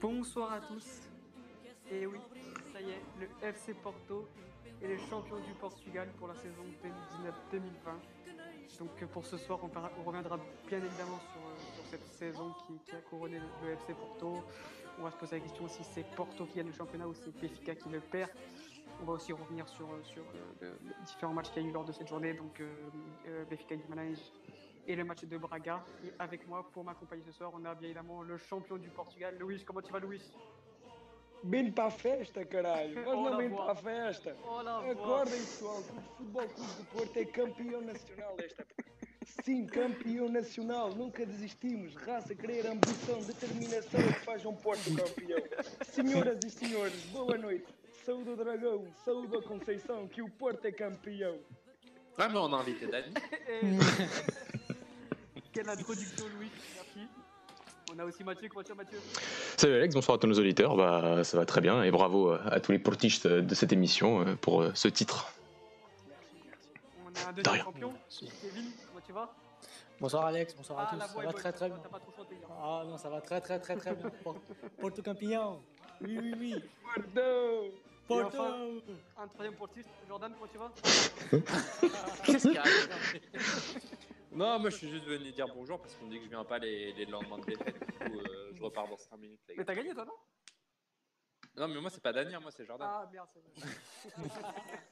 Bonsoir à tous. Et oui, ça y est, le FC Porto est le champion du Portugal pour la saison 2019-2020. Donc pour ce soir, on, reviendra bien évidemment sur, euh, cette saison qui, a couronné le, FC Porto. On va se poser la question si c'est Porto qui gagne le championnat ou c'est Benfica qui le perd. On va aussi revenir sur, euh, différents matchs qu'il y a eu lors de cette journée, donc euh, euh Benfica et le match de Braga. Et avec moi, pour m'accompagner ce soir, on a bien évidemment le champion du Portugal, Luís. Comment tu vas, Luís Bem para a festa, caralho. Mas não bem para a festa. Acordem, pessoal, que o Futebol Clube do Porto é campeão nacional desta Sim, campeão nacional. Nunca desistimos. Raça, querer, ambição, determinação que faz um Porto campeão. Senhoras e senhores, boa noite. Saúde ao Dragão, saúde à Conceição, que o Porto é campeão. Mais on a invité Dani. Quelle introduction, Louis. Merci. On a aussi Mathieu. Comment Mathieu? Salut Alex, bonsoir à tous nos auditeurs. Bah, ça va très bien et bravo à tous les portistes de cette émission euh, pour euh, ce titre. Merci, merci. On a un deuxième champion, Kevin. Comment tu vas? Bonsoir Alex, bonsoir à ah, tous. Ça va très très bien. Pas trop chanté, hein. Ah non, ça va très très très très bien. Porto campion. Oui, oui, oui. Porto Porto Un troisième portiste. Jordan, comment tu vas? Qu'est-ce qui arrive Non, moi je suis juste venu dire bonjour parce qu'on me dit que je viens pas les, les lendemains de défaite. Du coup, euh, je repars dans 5 minutes. Mais t'as gagné toi, non? Non, mais moi c'est pas Dani, hein, moi c'est Jordan. Ah merde, c'est vrai.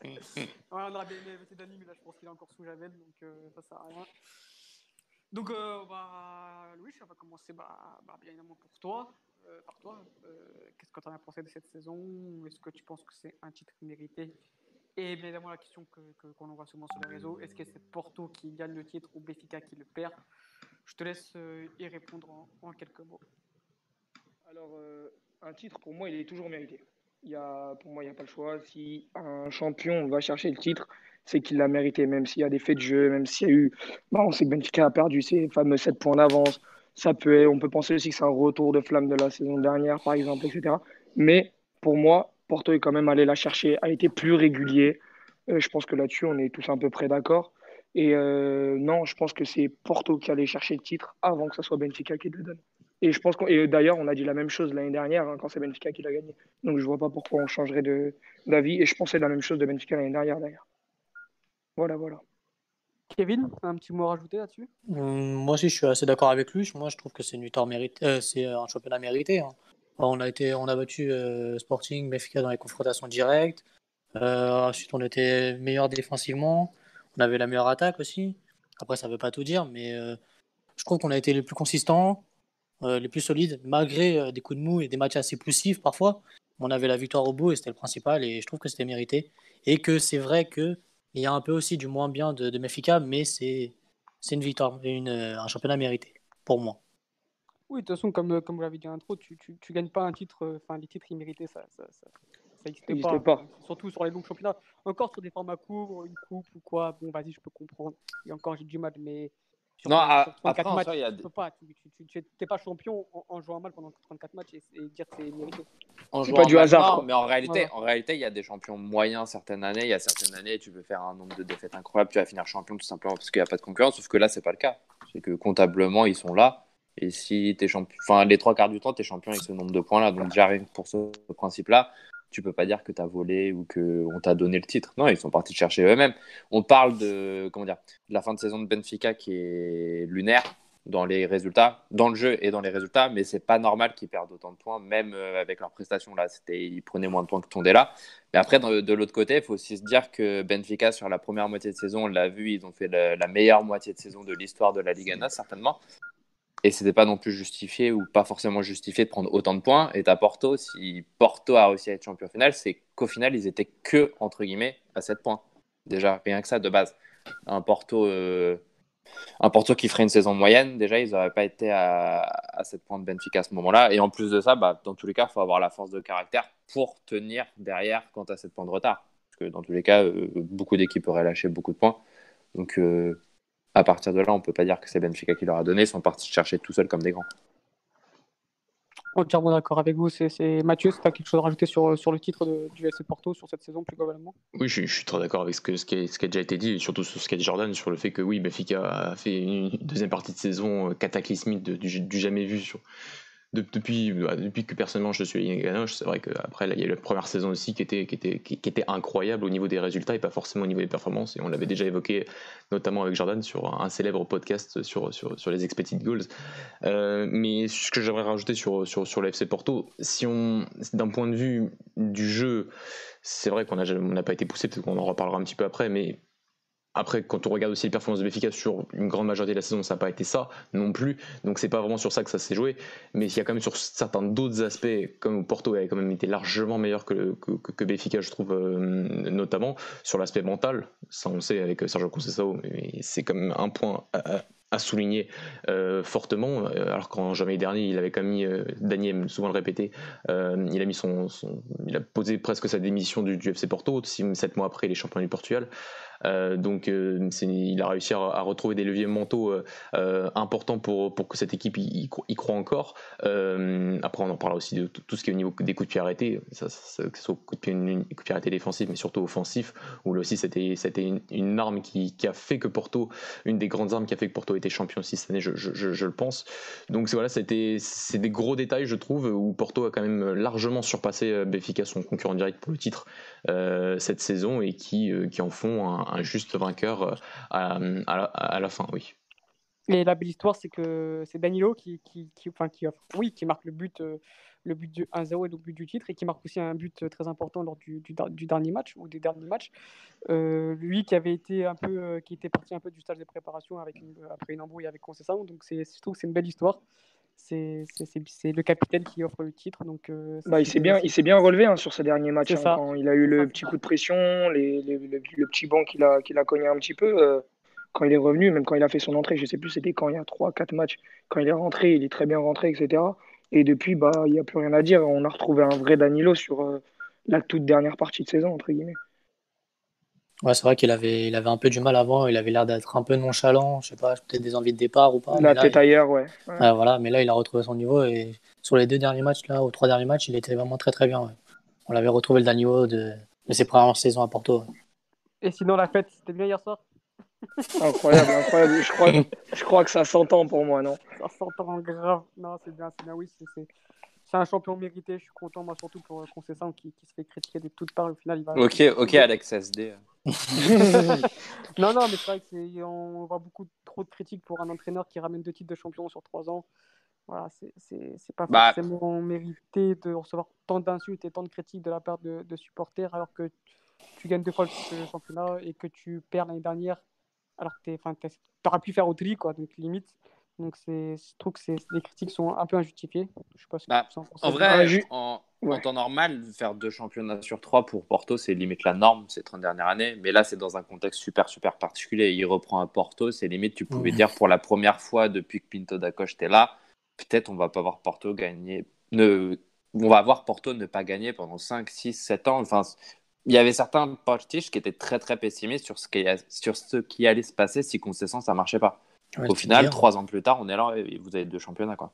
ouais, on aurait bien aimé Dani, mais là je pense qu'il est encore sous Javel, donc euh, ça sert à rien. Donc, euh, bah, Louis, on va commencer bah, bah, bien évidemment pour toi. Euh, par toi, euh, qu'est-ce que tu en as pensé de cette saison? Est-ce que tu penses que c'est un titre mérité? Et bien évidemment, la question qu'on que, qu'on souvent sur les réseaux est-ce que c'est Porto qui gagne le titre ou Béfica qui le perd? Je te laisse y répondre en, quelques mots. Alors, un titre, pour moi, il est toujours mérité. Il y a, pour moi, il n'y a pas le choix. Si un champion va chercher le titre, c'est qu'il l'a mérité, même s'il y a des faits de jeu, même s'il y a eu. Bon, on sait que Benfica a perdu ses fameux 7 points d'avance. Peut, on peut penser aussi que c'est un retour de flamme de la saison dernière, par exemple, etc. Mais pour moi, Porto est quand même allé la chercher, a été plus régulier. Euh, je pense que là-dessus, on est tous à peu près d'accord. Et euh, non, je pense que c'est Porto qui allait chercher le titre avant que ce soit Benfica qui le donne. Et je pense et d'ailleurs, on a dit la même chose l'année dernière hein, quand c'est Benfica qui l'a gagné. Donc je vois pas pourquoi on changerait d'avis. Et je pensais la même chose de Benfica l'année dernière d'ailleurs. Voilà, voilà. Kevin, un petit mot à rajouter là-dessus? Hum, Moi aussi, je suis assez d'accord avec lui. Moi, je trouve que c'est une victoire méritée, euh, c'est un championnat mérité. Hein. On a été, on a battu euh, Sporting, Benfica dans les confrontations directes. Euh, ensuite, on était meilleur défensivement. On avait la meilleure attaque aussi. Après, ça ne veut pas tout dire, mais je trouve qu'on a été les plus consistants, les plus solides, malgré des coups de mou et des matchs assez poussifs parfois. On avait la victoire au bout et c'était le principal. Et je trouve que c'était mérité. Et que c'est vrai que il y a un peu aussi du moins bien de, de mais c'est une victoire, une, euh, un championnat mérité pour moi. Oui, de toute façon, comme, comme vous l'avez dit en intro, tu, tu, tu, gagnes pas un titre, euh, enfin les titres immérités, ça, ça, ça, n'existe pas, pas. Surtout sur les longs championnats. Encore sur des formats courts, une coupe ou quoi, bon, vas-y, je peux comprendre. Et encore, j'ai du mal, mais non, à, après, matchs, il y a... tu peux pas. Tu n'es pas champion en, jouant mal pendant 34 matchs et, dire que c'est mérité. C'est pas du hasard. mais en réalité, en réalité, il y a des champions moyens certaines années. Il y a certaines années, tu peux faire un nombre de défaites incroyable, tu vas finir champion tout simplement parce qu'il n'y a pas de concurrence. Sauf que là, c'est pas le cas. C'est que comptablement, ils sont là. Et si es champion, enfin, les trois quarts du temps, tu es champion avec ce nombre de points-là. Donc, j'arrive pour ce principe-là tu peux pas dire que tu as volé ou qu'on t'a donné le titre. Non, ils sont partis chercher eux-mêmes. On parle de, comment dire, la fin de saison de Benfica qui est lunaire dans les résultats, dans le jeu et dans les résultats, mais c'est pas normal qu'ils perdent autant de points, même euh, avec leurs prestations là. C'était, ils prenaient moins de points que Tondela. Mais après, de l'autre côté, il faut aussi se dire que Benfica sur la première moitié de saison, on l'a vu, ils ont fait la, meilleure moitié de saison de l'histoire de la Liga NOS certainement. Et c'était pas non plus justifié ou pas forcément justifié de prendre autant de points. Et à Porto, si Porto a réussi à être champion final, c'est qu'au final, ils étaient que, entre guillemets, à 7 points. Déjà, rien que ça de base. Un Porto, euh, un Porto qui ferait une saison moyenne, déjà, ils n'auraient pas été à, à 7 points de Benfica à ce moment-là. Et en plus de ça, bah, dans tous les cas, il faut avoir la force de caractère pour tenir derrière quand tu as 7 points de retard. Parce que dans tous les cas, euh, beaucoup d'équipes auraient lâché beaucoup de points. Donc, euh, à partir de là, on peut pas dire que c'est Benfica qui leur a donné. Ils sont partis chercher tout seuls comme des grands. Entièrement d'accord avec vous. C'est Mathieu, tu as quelque chose à rajouter sur, sur le titre du FC Porto sur cette saison plus globalement? Oui, je, suis très d'accord avec ce, que, ce, qui ce, qui a déjà été dit, et surtout sur ce qu'a dit Jordan, sur le fait que oui, Benfica a fait une deuxième partie de saison euh, cataclysmique du, jamais vu sur, depuis, bah, depuis que personnellement je suis Ligue Ganoche, c'est vrai qu'après, il y a eu la première saison aussi qui était, qui, était, qui, était incroyable au niveau des résultats et pas forcément au niveau des performances. Et on l'avait déjà évoqué, notamment avec Jordan, sur un célèbre podcast sur, sur, sur les expected goals. Euh, mais ce que j'aimerais rajouter sur, sur, sur l'FC Porto, si on, d'un point de vue du jeu, c'est vrai qu'on n'a pas été poussé, peut-être qu'on en reparlera un petit peu après, mais après, quand on regarde aussi les performances de Benfica sur une grande majorité de la saison, ça n'a pas été ça non plus. Donc c'est pas vraiment sur ça que ça s'est joué. Mais il y a quand même sur certains d'autres aspects, comme Porto a quand même été largement meilleur que, que, Benfica, je trouve, euh, notamment sur l'aspect mental. Ça, on sait avec Sergio Conceição, mais c'est quand même un point à, souligner euh, fortement. Alors qu'en janvier dernier, il avait quand même mis, euh, Daniel, souvent le répéter, il a mis son, il a posé presque sa démission du, du FC Porto. sept mois après, il est du Portugal. Euh, donc euh, il a réussi à, retrouver des leviers mentaux euh, importants pour, pour que cette équipe y, croit encore. après, on en parle aussi de tout ce qui est au niveau des coups de pied arrêtés, que ce soit coups de pied, coups de pied arrêtés défensifs, mais surtout offensifs, où là aussi c'était, une, une, arme qui, a fait que Porto, une des grandes armes qui a fait que Porto était champion aussi cette année, je, le pense. Donc voilà, c'était, c'est des gros détails, je trouve, où Porto a quand même largement surpassé Benfica, son concurrent direct pour le titre cette saison, et qui, qui en font un, un juste vainqueur euh, à, la fin, oui. Et la belle histoire, c'est que c'est Danilo qui, qui, enfin, qui, oui, qui marque le but, euh, le but du 1-0 et le but du titre, et qui marque aussi un but très important lors du, du, dernier match ou des derniers matchs. Euh, lui qui avait été un peu, qui était parti un peu du stage de préparation avec après une embrouille avec Concession, donc je trouve que c'est une belle histoire c'est le capitaine qui offre le titre. Donc, euh, bah, il s'est bien, il bien relevé hein, sur ce dernier match. Hein, quand il a eu le petit coup de pression, les, le, petit banc qu'il a, qu'il a cogné un petit peu. Euh, quand il est revenu, même quand il a fait son entrée, je sais plus c'était quand, il y a 3-4 matchs, quand il est rentré, il est très bien rentré, etc. Et depuis, bah, il n'y a plus rien à dire. On a retrouvé un vrai Danilo sur euh, la toute dernière partie de saison, entre guillemets. Ouais, c'est vrai qu'il avait, il avait un peu du mal avant, il avait l'air d'être un peu nonchalant, je sais pas, peut-être des envies de départ ou pas. La tête ailleurs, ouais. voilà, mais là, il a retrouvé son niveau et sur les deux derniers matchs, là, ou trois derniers matchs, il était vraiment très très bien. On l'avait retrouvé le niveau de, de ses premières saisons à Porto. Et sinon, la fête, c'était bien hier soir? Incroyable, incroyable. Je crois, je crois que ça s'entend pour moi, non? Ça s'entend grave. Non, c'est bien, c'est bien, oui, c'est c'est un champion mérité. Je suis content, moi, surtout pour Concession qui, qui se fait critiquer de toutes parts. Au final, il va. Ok, ok, Alex SD. non, non, mais c'est vrai qu'on voit beaucoup trop de critiques pour un entraîneur qui ramène deux titres de champion sur trois ans. Voilà, c'est pas bah... forcément mérité de recevoir tant d'insultes et tant de critiques de la part de, de supporters alors que tu gagnes deux fois le championnat et que tu perds l'année dernière alors que tu aurais pu faire au tri, quoi. Donc, limite, donc je trouve que les critiques sont un peu injustifiées. Je sais pas bah, en vrai, en, temps normal, faire deux championnats sur trois pour Porto, c'est limite la norme ces 30 dernières années. Mais là, c'est dans un contexte super, super particulier. Il reprend un Porto, c'est limite, tu pouvais dire pour la première fois depuis que Pinto da était là, peut-être on va pas voir Porto gagner. Ne, on va voir Porto ne pas gagner pendant 5, 6, 7 ans. Enfin, il y avait certains portiches qui étaient très, très pessimistes sur ce qui, sur ce qui allait se passer si Concession ça marchait pas. Au final, trois ans plus tard, on est là et vous avez deux championnats. Quoi.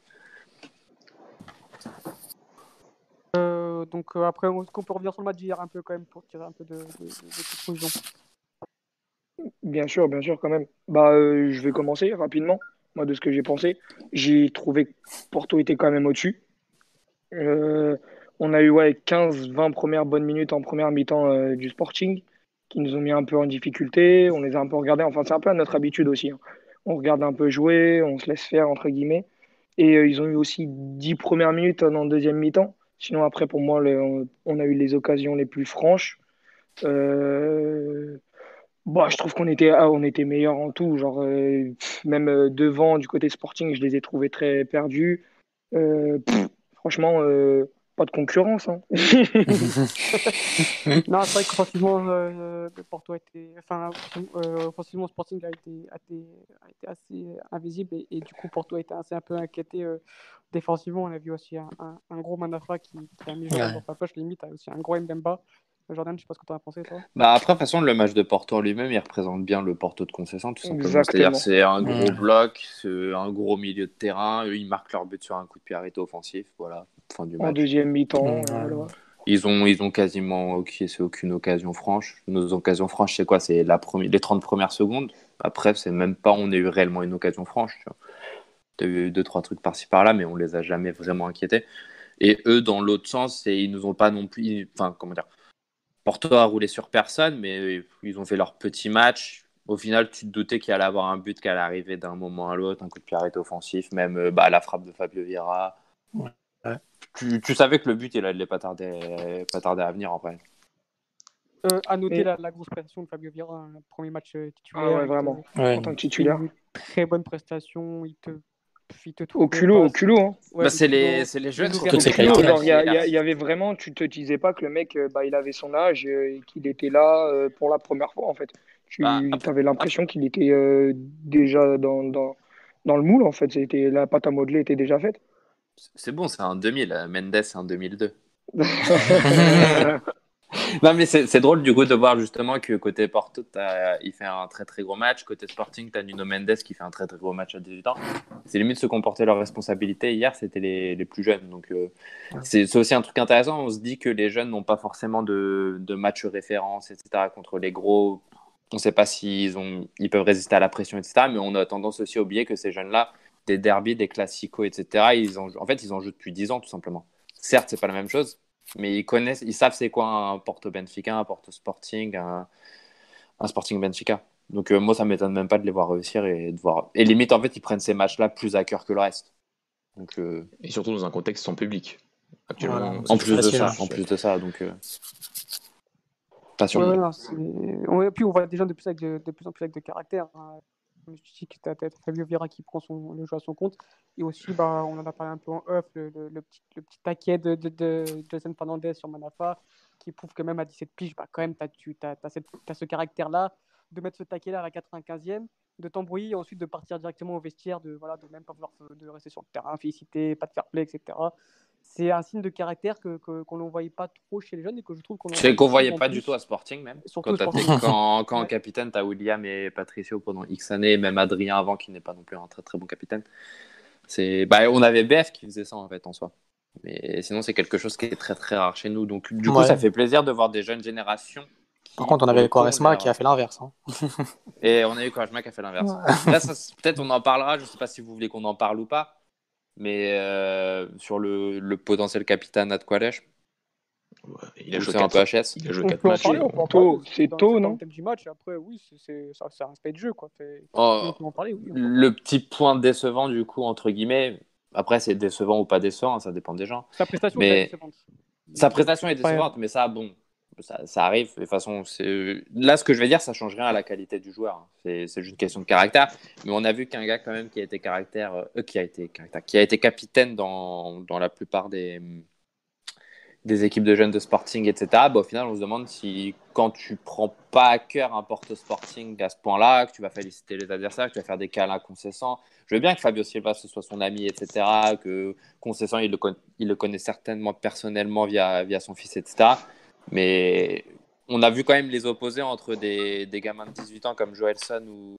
Euh, donc euh, après, est-ce qu'on peut revenir sur le match d'hier un peu quand même pour tirer un peu de, conclusion? Bien sûr, bien sûr quand même. Bah, euh, je vais commencer rapidement. Moi, de ce que j'ai pensé, j'ai trouvé que Porto était quand même au-dessus. on a eu ouais, 15-20 premières bonnes minutes en première mi-temps du Sporting qui nous ont mis un peu en difficulté. On les a un peu regardés. Enfin, c'est un peu à notre habitude aussi. Hein on regarde un peu jouer, on se laisse faire, entre guillemets. Et euh, ils ont eu aussi 10 premières minutes en deuxième mi-temps. Sinon, après, pour moi, on a eu les occasions les plus franches. Euh, bah, je trouve qu'on était, ah, on était meilleurs en tout. Genre, euh, même devant, du côté sporting, je les ai trouvés très perdus. franchement, pas de concurrence. Hein. non, c'est vrai qu'offensivement, euh, Porto a été. Enfin, euh, offensivement, Sporting a été, a été, a été assez invisible et, du coup, Porto a été assez un peu inquiété. Euh, défensivement, on a vu aussi un, un, gros Manafra qui, qui, a mis ouais. dans sa poche, limite, aussi un gros Mbemba. Jordan, je sais pas ce que tu as pensé, toi. Bah après, de toute façon, le match de Porto en lui-même, il représente bien le Porto de concession, tout simplement. C'est-à-dire, c'est un gros bloc, c'est un gros milieu de terrain. Eux, ils marquent leur but sur un coup de pied arrêté offensif. Voilà du En deuxième mi-temps. Ils ont, ils ont quasiment c'est aucune occasion franche. Nos occasions franches, c'est quoi? C'est la première, les 30 premières secondes. Après, c'est même pas on a eu réellement une occasion franche. Tu as eu deux, trois trucs par-ci par-là, mais on les a jamais vraiment inquiétés. Et eux, dans l'autre sens, ils nous ont pas non plus. Enfin, comment dire? Porto a roulé sur personne, mais ils ont fait leur petit match. Au final, tu te doutais qu'il allait avoir un but, qu'elle allait arriver d'un moment à l'autre, un coup de pied arrêté offensif, même euh, bah, la frappe de Fabio Vieira. Tu, savais que le but, il allait pas tarder, pas tarder à venir en vrai. Euh, à noter la, grosse prestation de Fabio Vieira, un premier match euh, titulaire. Ah ouais, vraiment. En tant que titulaire. très bonne prestation. Il te au culot, au culot. Hein. bah, c'est les, les, jeunes. Il y, avait vraiment, tu te disais pas que le mec, euh, bah, il avait son âge et qu'il était là euh, pour la première fois en fait. Tu bah, avais l'impression qu'il était euh, déjà dans, dans, dans, le moule en fait. C'était la pâte à modeler était déjà faite. C'est bon, c'est un 2000. Mendes, c'est un 2002. non, mais c'est drôle du coup de voir justement que côté Porto, il fait un très très gros match. Côté Sporting, tu as Nuno Mendes qui fait un très très gros match à 18 ans. C'est limite se comporter leurs responsabilités. Hier, c'était les, les, plus jeunes. Donc, euh, c'est aussi un truc intéressant. On se dit que les jeunes n'ont pas forcément de, de match référence, etc. contre les gros. On ne sait pas s'ils ont, ils peuvent résister à la pression, etc. Mais on a tendance aussi à oublier que ces jeunes-là, des derbies, des classicos, etc., ils en, en fait, ils en jouent depuis 10 ans tout simplement. Certes, c'est pas la même chose, mais ils connaissent, ils savent c'est quoi un Porto Benfica, un Porto Sporting, un, Sporting Benfica. Donc euh, moi, ça m'étonne même pas de les voir réussir et de voir. Et limite, en fait, ils prennent ces matchs-là plus à cœur que le reste. Donc, euh, Et surtout dans un contexte sans public. Actuellement, en plus de ça, en plus de ça, donc. Euh... Passion. Ouais, puis on voit des gens de plus, avec de, plus en plus avec de caractère. Hein comme tu dis, que tu as Fabio Vieira qui prend son, le jeu à son compte. Et aussi, bah, on en a parlé un peu en off, le, le, petit, le petit taquet de, de, de, Jason Fernandez sur Manafa, qui prouve que même à 17 piges, bah, quand même, tu as, as, ce caractère-là, de mettre ce taquet-là à la 95e, de t'embrouiller et ensuite de partir directement au vestiaire, de, voilà, de même pas vouloir de rester sur le terrain, féliciter, pas de fair play, etc c'est un signe de caractère que qu'on ne voyait pas trop chez les jeunes et que je trouve qu'on c'est qu'on voyait pas du tout à Sporting même quand, quand, quand capitaine tu as William et Patricio pendant X années même Adrien avant qui n'est pas non plus un très très bon capitaine c'est bah, on avait BF qui faisait ça en fait en soi mais sinon c'est quelque chose qui est très très rare chez nous donc du coup ça fait plaisir de voir des jeunes générations par contre, on avait Quaresma qui a fait l'inverse. Hein. Et on a eu Quaresma qui a fait l'inverse. peut-être on en parlera. Je ne sais pas si vous voulez qu'on en parle ou pas. Mais euh, sur le, le, potentiel capitaine à il a joué un peu HS. Il a joué 4 matchs. C'est tôt, non du match. Après, oui, c'est un aspect de jeu. Quoi. Oh, parler, oui, le petit point décevant, du coup, entre guillemets, après, c'est décevant ou pas décevant, ça dépend des gens. Sa prestation mais... est décevante. Sa prestation est décevante, mais ça, bon, ça, arrive. De toute façon, là, ce que je vais dire, ça change rien à la qualité du joueur. Hein. C'est juste une question de caractère. Mais on a vu qu'un gars quand même qui a été caractère, euh, qui a été qui a été capitaine dans, dans la plupart des des équipes de jeunes de Sporting, etc. Bah, au final, on se demande si quand tu prends pas à cœur un porte Sporting à ce point-là, que tu vas féliciter les adversaires, que tu vas faire des câlins concessants. Je veux bien que Fabio Silva ce soit son ami, etc. Que concessant, il le, il le connaît certainement personnellement via, via son fils, etc. Mais on a vu quand même les opposés entre des, des gamins de 18 ans comme Joelson ou,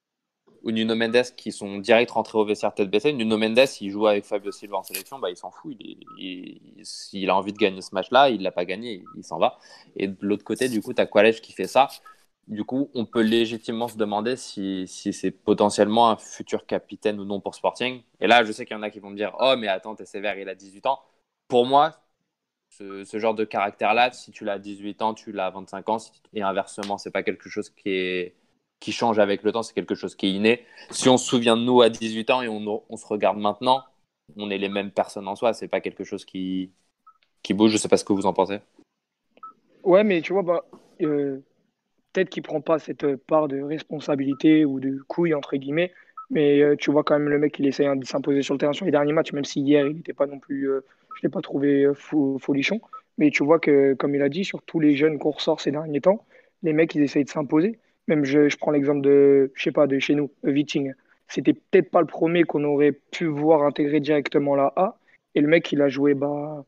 ou Nuno Mendes qui sont direct rentrés au vestiaire tête baissée. Nuno Mendes, il joue avec Fabio Silva en sélection, bah, il s'en fout. Il, il, a envie de gagner ce match-là, il l'a pas gagné, il, s'en va. Et de l'autre côté, du coup, tu as Qualej qui fait ça. Du coup, on peut légitimement se demander si, si c'est potentiellement un futur capitaine ou non pour Sporting. Et là, je sais qu'il y en a qui vont me dire Oh, mais attends, t'es sévère, il a 18 ans. Pour moi, ce, genre de caractère-là, si tu l'as à 18 ans, tu l'as à 25 ans, et inversement, c'est pas quelque chose qui, est, qui change avec le temps, c'est quelque chose qui est inné. Si on se souvient de nous à 18 ans et on, on se regarde maintenant, on est les mêmes personnes en soi, c'est pas quelque chose qui, qui bouge, je sais pas ce que vous en pensez. Ouais, mais tu vois, bah, euh, peut-être qu'il prend pas cette part de responsabilité ou de couille, entre guillemets, mais euh, tu vois quand même le mec, il essaie de s'imposer sur le terrain sur les derniers matchs, même si hier, il n'était pas non plus. Euh, je ne l'ai pas trouvé euh, fou, folichon. Mais tu vois que, comme il a dit, sur tous les jeunes qu'on ressort ces derniers temps, les mecs, ils essayent de s'imposer. Même je, je prends l'exemple de, je sais pas, de chez nous, Viting. C'était peut-être pas le premier qu'on aurait pu voir intégrer directement la A. Et le mec, il a joué bah,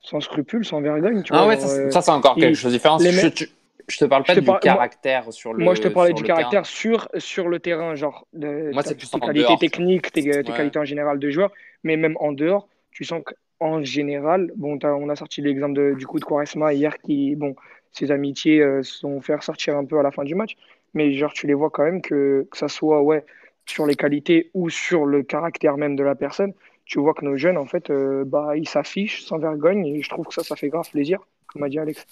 sans scrupule, sans vergogne. Tu ah ouais, ça, c'est encore quelque chose de différent. Je, te parle pas du caractère sur le Moi, je te parlais du caractère sur, sur le terrain, genre de, moi, tes qualités techniques, tes, qualités en général de joueur, mais même en dehors, tu sens que en général. Bon, on a sorti l'exemple du coup de Quaresma hier qui, bon, ses amitiés euh, sont fait ressortir un peu à la fin du match. Mais genre, tu les vois quand même que, que ça soit, ouais, sur les qualités ou sur le caractère même de la personne, tu vois que nos jeunes, en fait, euh, bah, ils s'affichent sans vergogne et je trouve que ça, ça fait grave plaisir, comme a dit Alex.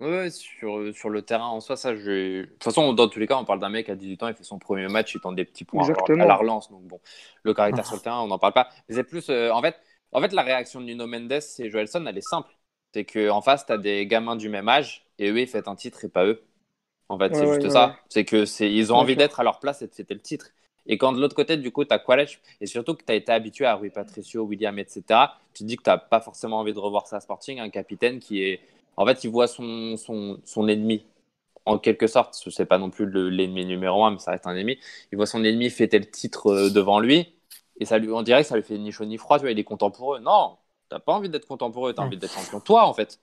Ouais, sur, sur le terrain en soi, ça, je. De toute façon, dans tous les cas, on parle d'un mec à 18 ans, il fait son premier match, il tente des petits points Exactement. à la relance. Donc, bon, le caractère sur le terrain, on n'en parle pas. Mais c'est plus. euh, en, fait, en fait, la réaction de Nuno Mendes et Joelson, elle est simple. C'est qu'en face, tu as des gamins du même âge et eux, ils fêtent un titre et pas eux. En fait, c'est Ouais, juste ouais, ça. C'est que c'est ils ont envie d'être à leur place et de fêter le titre. Et quand de l'autre côté, du coup, tu as Qualech, et surtout que tu as été habitué à Rui Patricio, William, etc., tu te dis que tu n'as pas forcément envie de revoir ça à Sporting, un capitaine qui est. En fait, il voit son, son, son ennemi, en quelque sorte. Ce n'est pas non plus le- l'ennemi numéro un, mais ça reste un ennemi. Il voit son ennemi fêter le titre euh, devant lui, et ça lui, on dirait que ça lui fait ni chaud ni froid, tu vois, il est content pour eux. Non, t'as pas envie d'être content pour eux, tu as Mm. envie d'être champion, toi, en fait.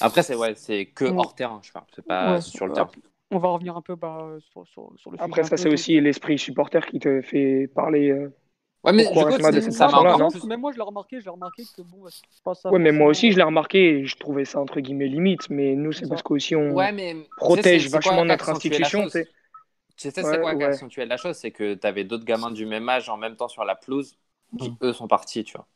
Après, c'est ouais, c'est que Ouais. hors terrain, je parle, c'est pas Ouais. sur le terrain. On va revenir un peu bah, sur, sur, sur le Après, ça, c'est aussi l'esprit supporter qui te fait parler. euh. Ouais, mais coup, de ça m'a façon-là, encore non plus. Même moi, je l'ai remarqué, je l'ai remarqué que bon, c'est pas ça. Ouais, mais moi aussi, je l'ai remarqué et je trouvais ça entre guillemets limite. Mais nous, c'est parce qu'aussi on Ouais, mais protège vachement notre institution. chose? Tu sais. C'est Ouais, quoi qui a ouais. accentué la chose? C'est que tu avais d'autres gamins du même âge en même temps sur la pelouse qui, Mm. eux, sont partis, tu vois.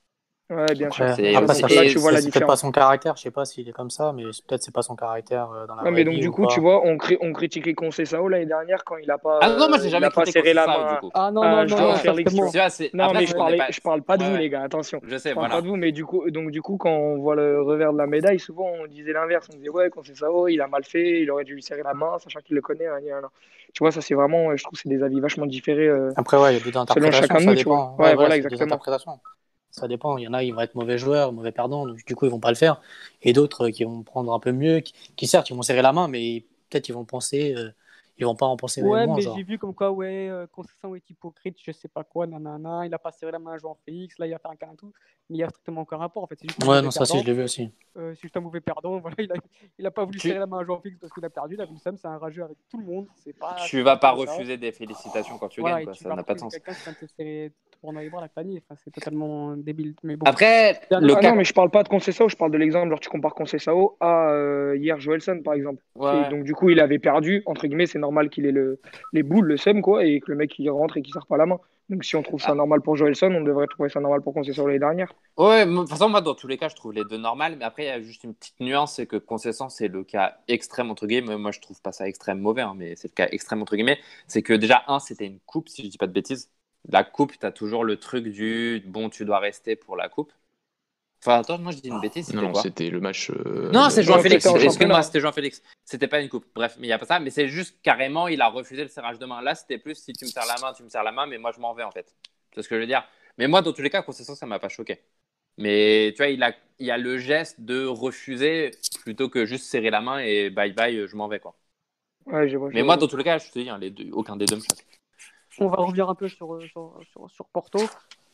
Ouais, bien sûr. Après, C'est- c'est- là, c'est- tu vois la c'est peut-être pas son caractère, je sais pas s'il est comme ça, mais peut-être c'est pas son caractère euh, dans la vraie mais donc vie du ou coup, tu vois, on, cri- on critiquait Conceição l'année dernière quand il a pas, Ah non, moi, j'ai jamais critiqué serré la main. du coup. Ah non, Ah, non, je non, non, Non, après, mais je, parlais, pas- je parle pas de Ouais, vous, les gars, attention. Je sais, Je parle voilà. pas de vous, mais du coup, donc du coup, quand on voit le revers de la médaille, souvent on disait l'inverse. On disait ouais, Conceição, il a mal fait, il aurait dû lui serrer la main, sachant qu'il le connaît. Tu vois, ça c'est vraiment, je trouve, que c'est des avis vachement différés. euh. Après, ouais, il y a Selon interprétations, chacun de ça nous, tu dépend. vois. Ouais, voilà, des exactement. Ça dépend. Il y en a, ils vont être mauvais joueurs, mauvais perdants, donc du coup, ils vont pas le faire. Et d'autres euh, qui vont prendre un peu mieux, qui, qui, certes, ils vont serrer la main, mais peut-être ils vont penser, euh, ils vont pas en penser Ouais, moins. mais j'ai vu comme quoi, ouais, euh, Conceição est hypocrite, je sais pas quoi, nanana, il a pas serré la main à Jean-Félix, là il a fait un câlin tout, mais il y a strictement aucun rapport en fait. C'est juste un Ouais, mauvais non, ça, si, perdant. je l'ai vu aussi. Euh, c'est juste un mauvais perdant, voilà, il a, il a pas voulu Tu- serrer la main à Jean-Félix parce qu'il a perdu, il a vu le seum, c'est un rageux avec tout le monde, c'est pas. Tu vas pas ça. refuser des félicitations quand tu Voilà, gagnes, quoi. tu ça n'a pas de sens. quelqu'un qui vient te serrer pour dans les bras la famille, enfin, c'est totalement débile. Mais bon. Après, le Ah cas. non, mais je parle pas de Conceição, je parle de l'exemple. Genre, tu compares Conceição à euh, hier Joelson, par exemple. Ouais, donc, du coup, il avait perdu, entre guillemets, c'est normal qu'il ait le, les boules, le seum, quoi, et que le mec il rentre et qu'il serre pas la main. Donc, si on trouve ça Ah. normal pour Joelson, on devrait trouver ça normal pour Conceição l'année dernière. Ouais, de toute façon, moi, dans tous les cas, je trouve les deux normales. Mais après, il y a juste une petite nuance c'est que Concession, c'est le cas extrême, entre guillemets. Moi, je trouve pas ça extrême mauvais, hein, mais c'est le cas extrême, entre guillemets. C'est que déjà, un, c'était une coupe, si je dis pas de bêtises. La coupe, tu as toujours le truc du bon, tu dois rester pour la coupe. Enfin, attends, moi, je dis une bêtise. C'était Non, c'était le match. euh, Non, c'est le- Jean-Félix. Excuse-moi, c'était Jean-Félix. C'était pas une coupe. Bref, mais il n'y a pas ça. Mais c'est juste carrément, il a refusé le serrage de main. Là, c'était plus si tu me serres la main, tu me serres la main, mais moi, je m'en vais en fait. C'est ce que je veux dire. Mais moi, dans tous les cas, Concession, ça m'a pas choqué. Mais tu vois, il a, il y a le geste de refuser plutôt que juste serrer la main et bye bye, je m'en vais quoi. Ouais, je vois. je Mais vois. moi, dans tous les cas, je te dis, hein, les deux, aucun des deux me choque. On va revenir un peu sur, euh, sur, sur, sur Porto.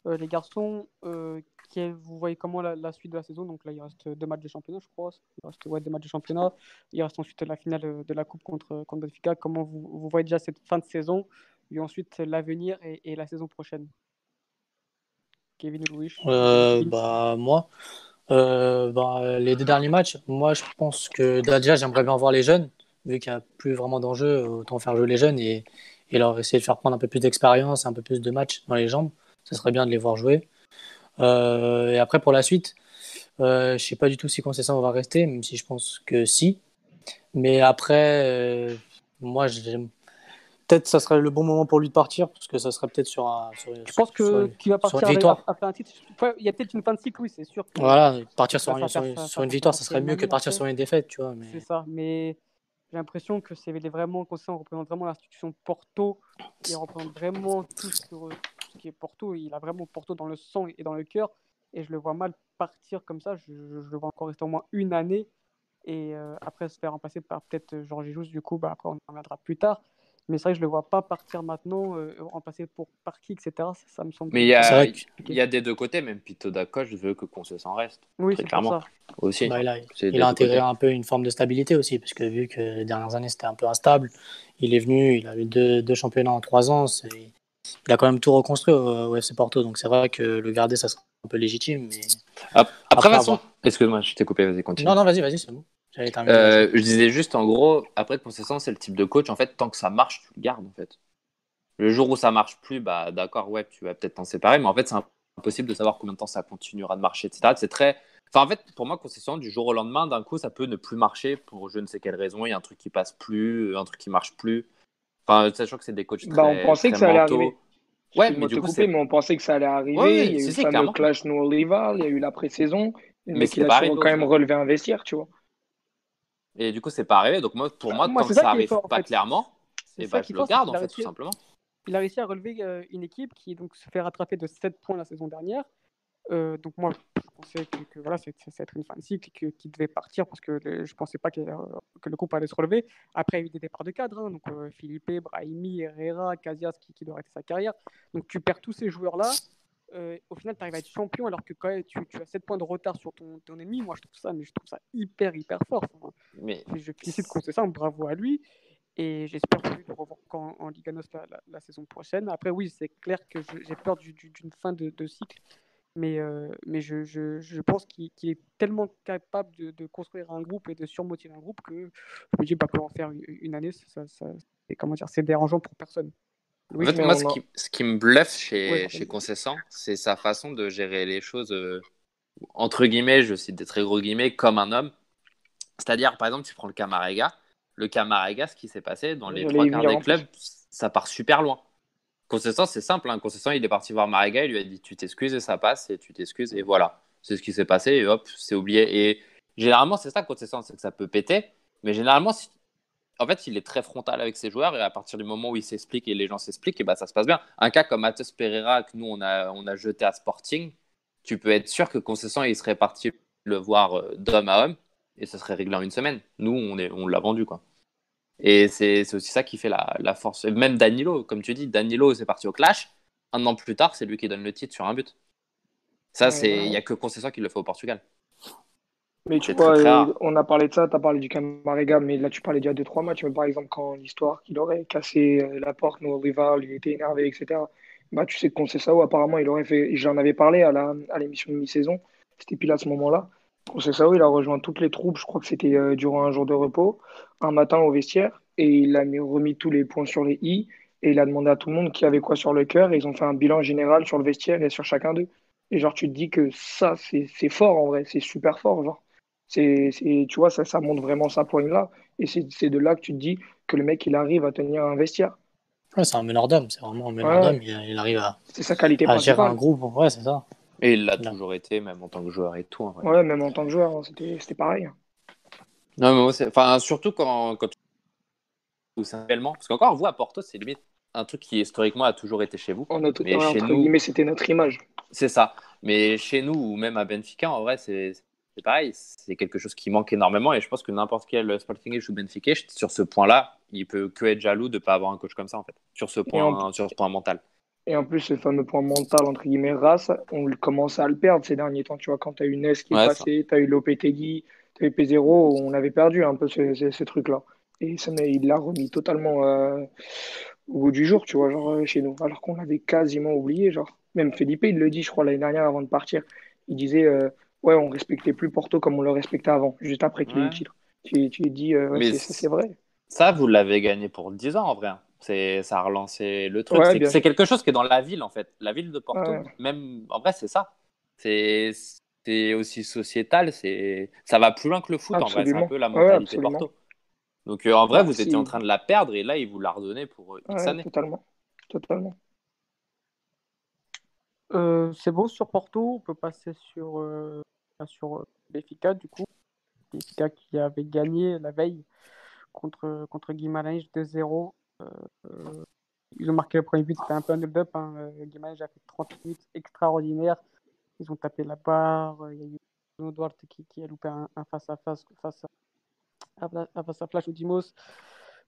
Euh, les garçons, euh, qui, vous voyez comment la, la, suite de la saison Donc là, il reste deux matchs de championnat, je crois. Il reste ouais, deux matchs de championnat. Il reste ensuite la finale de la Coupe contre, contre Benfica. Comment vous, vous voyez déjà cette fin de saison et ensuite l'avenir et, et, la saison prochaine? Kevin ou Louis euh, bah, Moi, euh, bah, les deux derniers matchs, moi, je pense que déjà, j'aimerais bien voir les jeunes. Vu qu'il n'y a plus vraiment d'enjeu, autant faire jouer les jeunes et, et leur essayer de faire prendre un peu plus d'expérience, un peu plus de matchs dans les jambes. Ce serait bien de les voir jouer. Euh, et après, pour la suite, euh, je ne sais pas du tout si Concession va rester, même si je pense que si. Mais après, euh, moi. Peut-être ça serait le bon moment pour lui de partir, parce que ça serait peut-être sur un. Sur, je pense que qu'il va partir avec, après un titre. Il y a peut-être une fin de cycle, oui, c'est sûr. Voilà, partir sur, un, sur, sur une victoire, ça serait mieux que partir sur une défaite, tu vois. Mais... C'est ça, mais j'ai l'impression que c'est vraiment Concession représente vraiment l'institution Porto. Il représente vraiment tout ce, que, qui est Porto. Il a vraiment Porto dans le sang et dans le cœur. Et je le vois mal partir comme ça. Je, je, je le vois encore rester au moins une année. Et euh, après se faire remplacer par peut-être Georges Jous, du coup, bah, après on en reviendra plus tard. Mais c'est vrai que je ne le vois pas partir maintenant, euh, remplacer pour par qui, etc. Ça, ça me semble. Mais il y, a, il y a des deux côtés, même Pito Dacoche veut que Concession reste. Oui, c'est clairement. Ça. Aussi. Bah, il a, il a intégré côtés. un peu une forme de stabilité aussi, parce que vu que les dernières années c'était un peu instable, il est venu, il a eu deux, deux championnats en trois ans, il a quand même tout reconstruit au, au FC Porto, donc c'est vrai que le garder ça serait un peu légitime. Mais... Après, après excuse-moi, je t'ai coupé, vas-y, continue. Non, non, vas-y, vas-y, c'est bon. Euh, je disais juste, en gros, après Concession, c'est le type de coach, en fait, tant que ça marche, tu le gardes, en fait. Le jour où ça marche plus, bah d'accord, ouais, tu vas peut-être t'en séparer, mais en fait, c'est impossible de savoir combien de temps ça continuera de marcher, etc. C'est très. Enfin, en fait, pour moi, Concession, du jour au lendemain, d'un coup, ça peut ne plus marcher pour je ne sais quelle raison. Il y a un truc qui passe plus, un truc qui marche plus. Enfin, sachant que c'est des coachs très. Bah, on pensait que ça allait arriver. Ouais, mais du coup, mais on pensait que ça allait arriver. il y a eu le fameux clash no rival, il y a eu la pré-saison. Mais c'est pas arrivé. quand même relevé un vestiaire, tu vois. Et du coup, c'est pas arrivé. Donc, moi, pour moi, tant que ça arrive pas clairement, et eh ben, je le garde, en fait, tout simplement. Il a réussi à relever euh, une équipe qui donc, se fait rattraper de 7 points la saison dernière. Euh, donc moi, je pensais que, voilà, c'est être une fin de cycle qu'il devait partir parce que je je pensais pas que, euh, que, le groupe allait se relever. Après, il y a eu des départs de cadre, hein. donc Philippe, Brahimi, Herrera, Casillas qui, qui doit arrêter sa carrière. Donc tu perds tous ces joueurs-là. au final, tu arrives à être champion alors que quand tu, tu, as 7 points de retard sur ton, ton, ennemi. Moi, je trouve ça, mais je trouve ça hyper, hyper fort. mais... Je félicite ça bravo à lui. Et j'espère le revoir en, en Liga NOS la, la, saison prochaine. Après, oui, c'est clair que j'ai peur d'une fin de, de, cycle. Mais, euh, mais je, je, je pense qu'il est tellement capable de, de, construire un groupe et de surmotiver un groupe que je me dis pas bah, en faire une, année, ça, ça c'est dérangeant pour personne. en fait, moi, ce, qui, ce, qui, me bluffe chez, chez Concessant, c'est sa façon de gérer les choses, euh, entre guillemets, je cite des très gros guillemets, comme un homme. C'est-à-dire, par exemple, tu prends le Camarega le Camarega, ce qui s'est passé dans les trois quarts des clubs, ça part super loin. Concession, c'est simple. Hein. il est parti voir Marega, il lui a dit Tu t'excuses et ça passe, et tu t'excuses, et voilà. C'est ce qui s'est passé, et hop, c'est oublié. Et généralement, c'est ça, Concession, c'est que ça peut péter. Mais généralement, en fait, il est très frontal avec ses joueurs, et à partir du moment où il s'explique et les gens s'expliquent, et bah, ça se passe bien. Un cas comme Matheus Pereira, que nous, on a, on a jeté à Sporting, tu peux être sûr que Concession, il serait parti le voir euh, d'homme à homme et ça serait réglé en une semaine. Nous, on, est, on l'a vendu, quoi. Et c'est aussi ça qui fait la, la, force. Même Danilo, comme tu dis, Danilo, c'est parti au clash. Un an plus tard, c'est lui qui donne le titre sur un but. Ça, c'est il n'y a que Concession qui le fait au Portugal. Mais tu vois, on a parlé de ça, tu as parlé du Camarega, mais là, tu parlais déjà de trois matchs. Mais par exemple, quand l'histoire qu'il aurait cassé euh, la porte, nos rivales, il était énervé, etc. Bah, tu sais que Concession, apparemment, il aurait fait. J'en avais parlé à l'émission à de mi-saison. C'était pile à ce moment-là. C'est ça, il a rejoint toutes les troupes, je crois que c'était euh, durant un jour de repos, un matin au vestiaire, et il a mis, remis tous les points sur les i, et il a demandé à tout le monde qui avait quoi sur le cœur, et ils ont fait un bilan général sur le vestiaire et sur chacun d'eux. Et genre, tu te dis que ça, c'est fort en vrai, c'est super fort, genre. C'est, tu vois, ça, ça montre vraiment sa poigne là, et c'est de là que tu te dis que le mec, il arrive à tenir un vestiaire. Ouais, c'est un meneur d'homme, c'est vraiment un meneur d'homme, il, arrive à, c'est sa qualité à gérer un groupe, ouais, c'est ça. Et il l'a toujours été, même en tant que joueur et tout. Ouais, même en tant que joueur, hein, c'était pareil. Non, mais moi, enfin, surtout quand, quand tu simplement. Parce qu'encore, vous, à Porto, c'est limite un truc qui historiquement a toujours été chez vous. On a tout mais chez nous, mais c'était notre image. C'est ça. Mais chez nous, ou même à Benfica, en vrai, c'est pareil. C'est quelque chose qui manque énormément. Et je pense que n'importe quel Sporting ou Benfica, sur ce point-là, il peut que être jaloux de ne pas avoir un coach comme ça, en fait. Sur ce point, sur ce point mental. Et en plus, ce fameux point mental, entre guillemets, race, on commence à le perdre ces derniers temps. Tu vois, quand tu as eu Ness qui est passé, tu as eu Lopetegui, tu as eu P0, on avait perdu un peu ce, ce, truc-là. Et ça, il l'a remis totalement euh, au bout du jour, tu vois, genre euh, chez nous. Alors qu'on l'avait quasiment oublié, genre. Même Felipe, il le dit, je crois, l'année dernière avant de partir. Il disait, euh, ouais, on respectait plus Porto comme on le respectait avant, juste après qu'il ait eu le titre. Tu, tu dis, c'est vrai. Ça, vous l'avez gagné pour 10 ans en vrai. C'est, ça a relancé le truc. c'est, quelque chose qui est dans la ville, en fait. La ville de Porto, même, en vrai, c'est ça. C'est, c'est aussi sociétal. C'est, ça va plus loin que le foot, en vrai. C'est un peu la mentalité Porto. Donc, euh, en vrai, vous étiez en train de la perdre et là, il vous l'a redonné pour euh, X années. Totalement. Totalement. Euh, c'est bon sur Porto. On peut passer sur, sur Béfica, du coup. Béfica qui avait gagné la veille contre, contre Guimarães 2-0 euh, ils ont marqué le premier but, c'était un peu un hold-up. Hein. Euh, a fait 30 minutes extraordinaires. Ils ont tapé la barre. Il y a eu Duarte qui, a loupé un, face-à-face face à, face à Flash ou Dimos.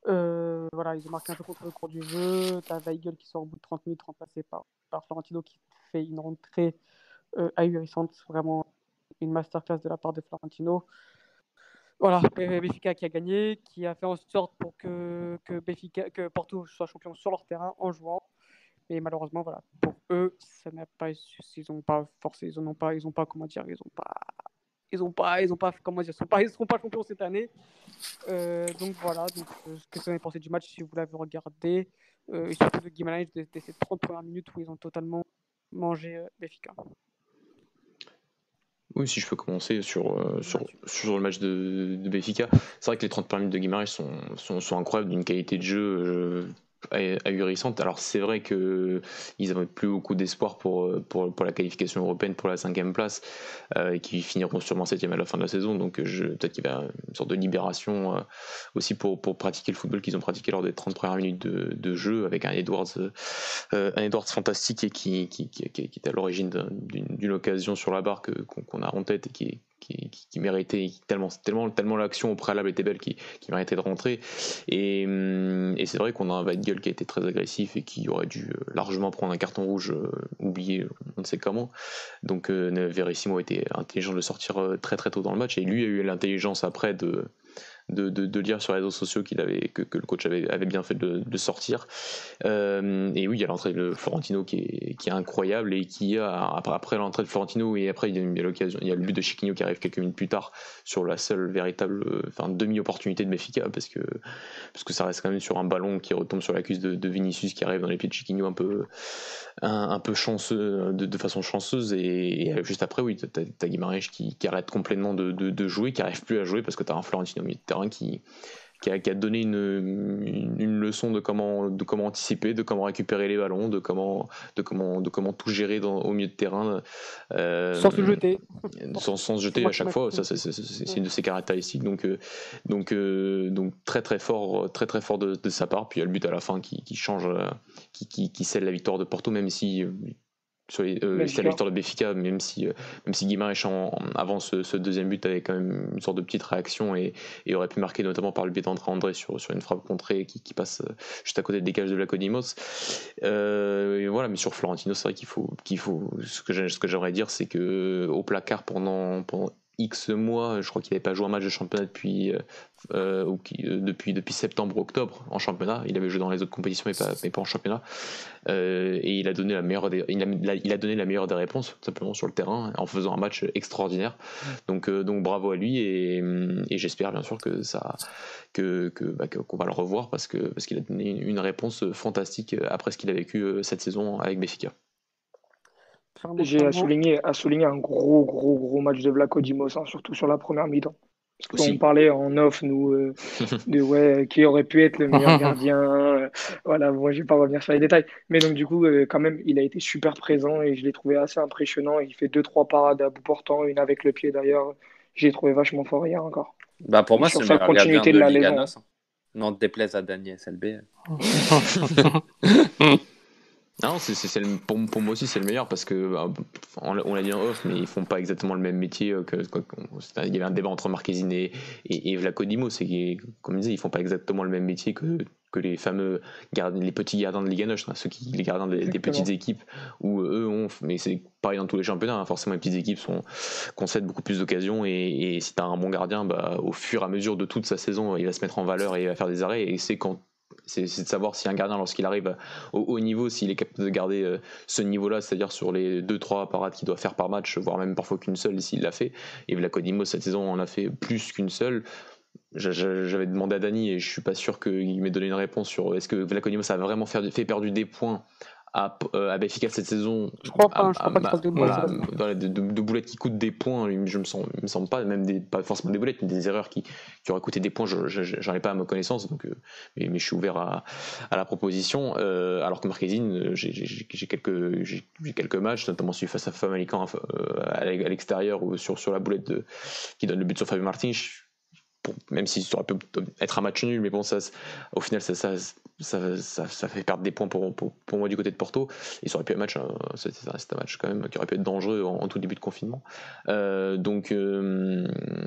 Euh, voilà, ils ont marqué un peu contre le cours du jeu. T'as Weigel qui sort au bout de 30 minutes, remplacé par Florentino qui fait une rentrée ahurissante. Vraiment une masterclass de la part de Florentino. Voilà, Béfica qui a gagné, qui a fait en sorte pour que, que, que Porto soit champion sur leur terrain en jouant. Et malheureusement, voilà, pour eux, ça n'a pas, ils n'ont pas forcé, ils n'ont pas, ils ont pas, comment dire, ils n'ont pas, ils ont pas, ils ont pas, comment dire, sont pas, ils seront pas champions cette année. Euh, donc voilà, donc, euh, ce que vous avez pensé du match si vous l'avez regardé, euh, et surtout de Guimarães de, ces 30 premières minutes où ils ont totalement mangé euh, Benfica. Oui, si je peux commencer sur, euh, sur, sur, le match de, de Benfica. C'est vrai que les 30 premières minutes de Guimarães sont, sont, sont incroyables, d'une qualité de jeu ahurissante. Alors c'est vrai que ils n'avaient plus beaucoup d'espoir pour, pour, pour, la qualification européenne pour la cinquième place euh, et qui finiront sûrement septième à la fin de la saison. Donc peut-être qu'il y a une sorte de libération euh, aussi pour, pour pratiquer le football qu'ils ont pratiqué lors des 30 premières minutes de, de jeu avec un Edwards, euh, un Edwards fantastique et qui, qui, qui, qui est à l'origine d'une occasion sur la barre qu'on a en tête et qui, qui, méritait tellement, tellement, tellement l'action au préalable était belle qui, qui méritait de rentrer. Et, hum, c'est vrai qu'on a un Weidgel qui a été très agressif et qui aurait dû euh, largement prendre un carton rouge euh, oublié, on ne sait comment. Donc euh, Verissimo a été intelligent de sortir très très tôt dans le match et lui a eu l'intelligence après de de, de, de, lire sur les réseaux sociaux qu'il avait, que, le coach avait, bien fait de, sortir. Euh, et oui, il y a l'entrée de Florentino qui est, qui est, incroyable et qui après, après l'entrée de Florentino et après il y a, l'occasion, il y a le but de Chiquinho qui arrive quelques minutes plus tard sur la seule véritable, enfin demi-opportunité de Mefica parce que, parce que ça reste quand même sur un ballon qui retombe sur la cuisse de, de Vinicius qui arrive dans les pieds de Chiquinho un peu, un, peu chanceux, de, façon chanceuse et, et juste après, oui, t'as as qui, qui, arrête complètement de, de, jouer, qui arrive plus à jouer parce que t'as un Florentino au milieu de terrain qui, qui a, qui a donné une, une, une, leçon de comment, de comment anticiper, de comment récupérer les ballons, de comment, de comment, de comment tout gérer dans, au milieu de terrain. Euh, sans se jeter. Sans, sans se jeter à chaque fois, ça c'est une de ses caractéristiques. Donc, euh, donc, euh, donc très très fort, très très fort de, de, sa part. Puis il y a le but à la fin qui, qui change, qui, qui, qui scelle la victoire de Porto, même si sur les, euh, c'est la victoire de Béfica, même si, euh, même si Guimarães en, avant ce, ce, deuxième but avait quand même une sorte de petite réaction et, et aurait pu marquer notamment par le biais d'André André sur, sur une frappe contrée qui, qui passe euh, juste à côté des cages de la Codimos. Euh, voilà, mais sur Florentino, c'est vrai qu'il faut, qu'il faut, ce que j'aimerais dire, c'est que au placard pendant, pendant X mois, je crois qu'il n'avait pas joué un match de championnat depuis, euh, ou qui, euh, depuis, septembre-octobre en championnat. Il avait joué dans les autres compétitions, mais pas, en championnat. Euh, et il a, donné la meilleure des, il, a, donné la meilleure des réponses, tout simplement, sur le terrain, en faisant un match extraordinaire. Donc, euh, donc bravo à lui, et, j'espère bien sûr que ça, que, que, bah, qu'on va le revoir parce, que, parce qu'il a donné une réponse fantastique après ce qu'il a vécu cette saison avec Béfica. J'ai à souligner, à souligner un gros, gros, gros match de Vlaco Dimos, hein, surtout sur la première mi-temps. Parce qu'on parlait en off, nous, euh, de ouais, qui aurait pu être le meilleur gardien. Euh, voilà, moi, je vais pas revenir sur les détails. Mais donc, du coup, euh, quand même, il a été super présent et je l'ai trouvé assez impressionnant. Il fait deux, trois parades à bout portant, une avec le pied d'ailleurs. J'ai trouvé vachement fort hier encore. Bah, pour moi, c'est meilleur continuité de, de la Liga Nos. Non, déplaise à Daniel SLB. Non, c'est, c'est, le, pour, pour, moi aussi c'est le meilleur parce que bah, on, l'a dit en off, mais ils font pas exactement le même métier que. que il y avait un débat entre Marquezine et, et, et Vlacodimo, c'est comme je disais, ils font pas exactement le même métier que, que les fameux gardiens, les petits gardiens de Liga Noche, ceux qui les gardiens des, des, petites équipes où eux ont, mais c'est pareil dans tous les championnats, hein, forcément les petites équipes sont concèdent beaucoup plus d'occasions et, et si tu as un bon gardien, bah, au fur et à mesure de toute sa saison, il va se mettre en valeur et il va faire des arrêts et c'est quand c'est de savoir si un gardien, lorsqu'il arrive au haut niveau, s'il est capable de garder euh, ce niveau-là, c'est-à-dire sur les 2-3 parades qu'il doit faire par match, voire même parfois qu'une seule, s'il l'a fait. Et Vlacodimo, cette saison, en a fait plus qu'une seule. J'avais demandé à Dany et je suis pas sûr qu'il m'ait donné une réponse sur est-ce que Vlacodimo ça a vraiment fait, perdre des points à, euh, à Benfica cette saison. Je crois pas, à, je crois pas de, voilà, dans les, de, boulettes qui coûtent des points, je me sens, me semble pas, même des, pas forcément des boulettes, mais des erreurs qui, qui auraient coûté des points, j'en ai pas à ma connaissance, donc, euh, mais, mais, je suis ouvert à, à la proposition. Euh, alors que Marquezine, j'ai quelques, quelques matchs, notamment celui face à Famalicão euh, à l'extérieur ou sur, sur la boulette de, qui donne le but sur Fabio Martins même si ça aurait pu être un match nul, mais bon, ça, au final, ça, ça, ça, ça, fait perdre des points pour, pour, pour, moi du côté de Porto. Et ça aurait pu être un match, c'était un match quand même qui aurait pu être dangereux en, en tout début de confinement. Euh, donc, euh,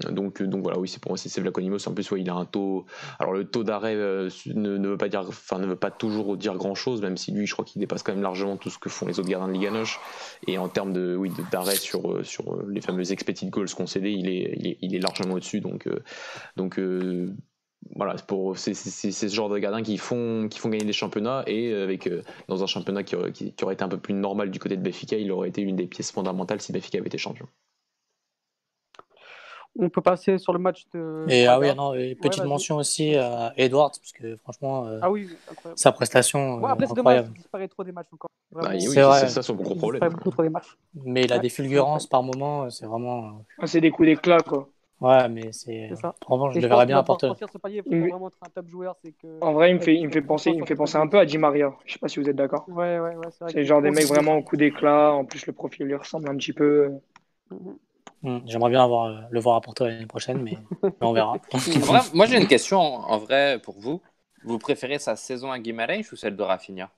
donc, donc voilà, oui, c'est pour moi, c'est Vlaconimos. En plus, ouais, il a un taux. Alors, le taux d'arrêt euh, ne, ne, veut pas dire, enfin, ne veut pas toujours dire grand chose, même si lui, je crois qu'il dépasse quand même largement tout ce que font les autres gardiens de Liga Noche. Et en termes de, oui, d'arrêt sur, sur les fameux expected goals concédés, il est, il est, il est largement au-dessus. Donc, donc euh, voilà, pour c'est ce genre de gardiens qui font qui font gagner des championnats et avec euh, dans un championnat qui aurait, qui, qui aurait, été un peu plus normal du côté de Benfica, il aurait été une des pièces fondamentales si Benfica avait été champion. On peut passer sur le match de. Et ah oui, non, et petite mention aussi à Edwards, parce que franchement, euh, Ah oui, incroyable. sa prestation Ouais, euh, après, c'est dommage, incroyable. il disparaît trop des matchs encore. Bah, oui, C'est c'est vrai. c'est ça son gros Il problème. disparaît beaucoup trop des matchs. Mais il a Ouais, des fulgurances par moment, euh, c'est vraiment. Ah, c'est des coups d'éclat, quoi. Ouais, mais c'est. C'est ça. En revanche, je le verrais bien. C'est que... En vrai, il me fait, il me fait penser, il me fait penser un peu à Di Maria. Je sais pas si vous êtes d'accord. Ouais, ouais, ouais. C'est que genre des mecs vraiment au coup d'éclat. En plus, le profil lui ressemble un petit peu. Mhm. Hmm, J'aimerais bien avoir, euh, le voir à Porto l'année prochaine, mais, mais on verra. Vrai, moi, j'ai une question en, vrai pour vous. Vous préférez sa saison à Guimarães ou celle de Rafinha?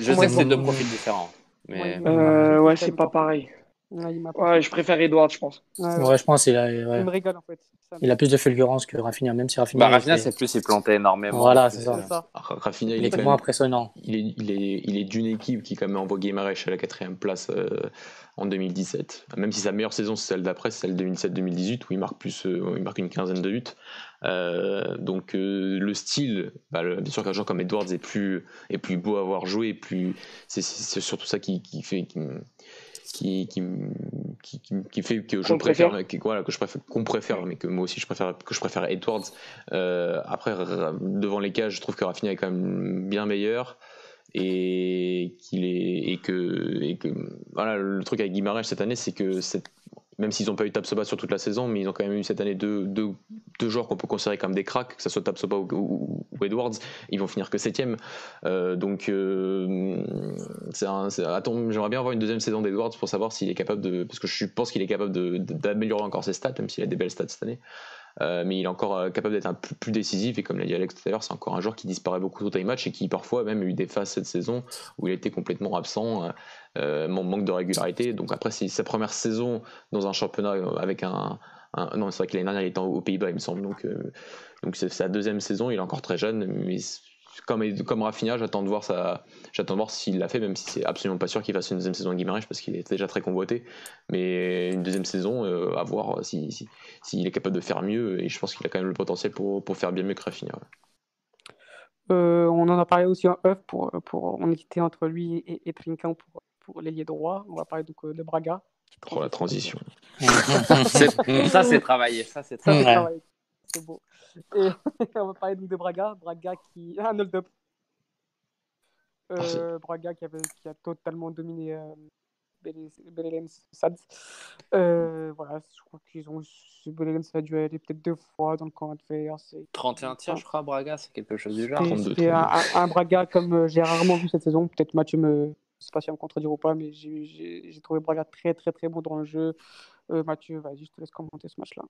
Je sais que c'est deux profils différents. Mais Ouais, Euh, Ouais, c'est pas pareil. Ouais, il m'a Ouais, je préfère Edward, je pense. Ouais, je pense a, Il ouais. me régale en fait. Ça me- il a plus de fulgurance que Rafinha, même si Rafinha. bah, Rafinha, c'est plus, il plantait énormément. Voilà, c'est ça. euh, ça. Rafinha, il il est impressionnant. il est, il est, il est d'une équipe qui quand même envoie Guimaraes à la quatrième place euh, en 2017. Même si sa meilleure saison c'est celle d'après, c'est celle 2017-2018 où il marque plus, euh, il marque une quinzaine de buts. Euh, donc euh, le style, bah, le- bien sûr qu'un joueur comme Edwards est plus, est plus beau à avoir joué, plus, c'est, surtout ça qui, qui fait, qui, qui, qui, qui, fait que je préfère, préfère. que, voilà, que je préfère, qu'on préfère, mais que moi aussi je préfère, que je préfère Edwards. Euh, après, devant les cages, je trouve que Rafinha est quand même bien meilleur et qu'il est et que et que voilà le truc avec Guimarães cette année c'est que cette- même s'ils n'ont pas eu Tapsoba sur toute la saison mais ils ont quand même eu cette année deux, deux, deux joueurs qu'on peut considérer comme des cracks que ce soit Tapsoba ou, Edwards ils vont finir que septième. Euh, donc euh, j'aimerais bien avoir une deuxième saison d'Edwards pour savoir s'il est capable de parce que je pense qu'il est capable d'améliorer encore ses stats même s'il a des belles stats cette année euh, mais il est encore euh, capable d'être un plus décisif et comme l'a dit Alex tout à l'heure, c'est encore un joueur qui disparaît beaucoup au time match et qui parfois même a eu des phases cette saison où il a complètement absent, euh, man- manque de régularité. Donc après, c'est sa première saison dans un championnat avec un, non, c'est vrai que l'année dernière il était aux Pays-Bas, il me semble. Donc donc c'est sa deuxième saison, il est encore très jeune, mais comme, comme Rafinha, j'attends de voir ça, j'attends de voir s'il l'a fait, même si c'est absolument pas sûr qu'il fasse une deuxième saison à Guimarães parce qu'il est déjà très convoité. Mais une deuxième saison, euh, à voir si, si- s'il est capable de faire mieux, et je pense qu'il a quand même le potentiel pour, pour faire bien mieux que Rafinha. ouais. Euh, on en a parlé aussi en œuf pour, pour on hésitait entre lui et, et Trinquant pour, pour l'ailier droit. On va parler donc euh, de Braga. Pour la transition. ça, c'est travaillé. Ça, c'est Ça, travaillé. C'est beau. Et on va parler donc de Braga. Braga qui. Un hold-up. Euh, Braga qui, avait, qui a totalement dominé euh, Belém Sad. Euh, voilà, je crois qu'ils ont. Belém ça a dû aller peut-être deux fois dans le camp adverse. Et- 31 tirs, je crois, Braga, c'est quelque chose du genre. C'était 32, c'était un, 32. un- un Braga comme euh, j'ai rarement vu cette saison. Peut-être Mathieu me. Je sais pas s'il va me contredire ou pas, mais j'ai- trouvé Braga très très très bon dans le jeu. Euh, Mathieu, vas-y, je te laisse commenter ce match-là.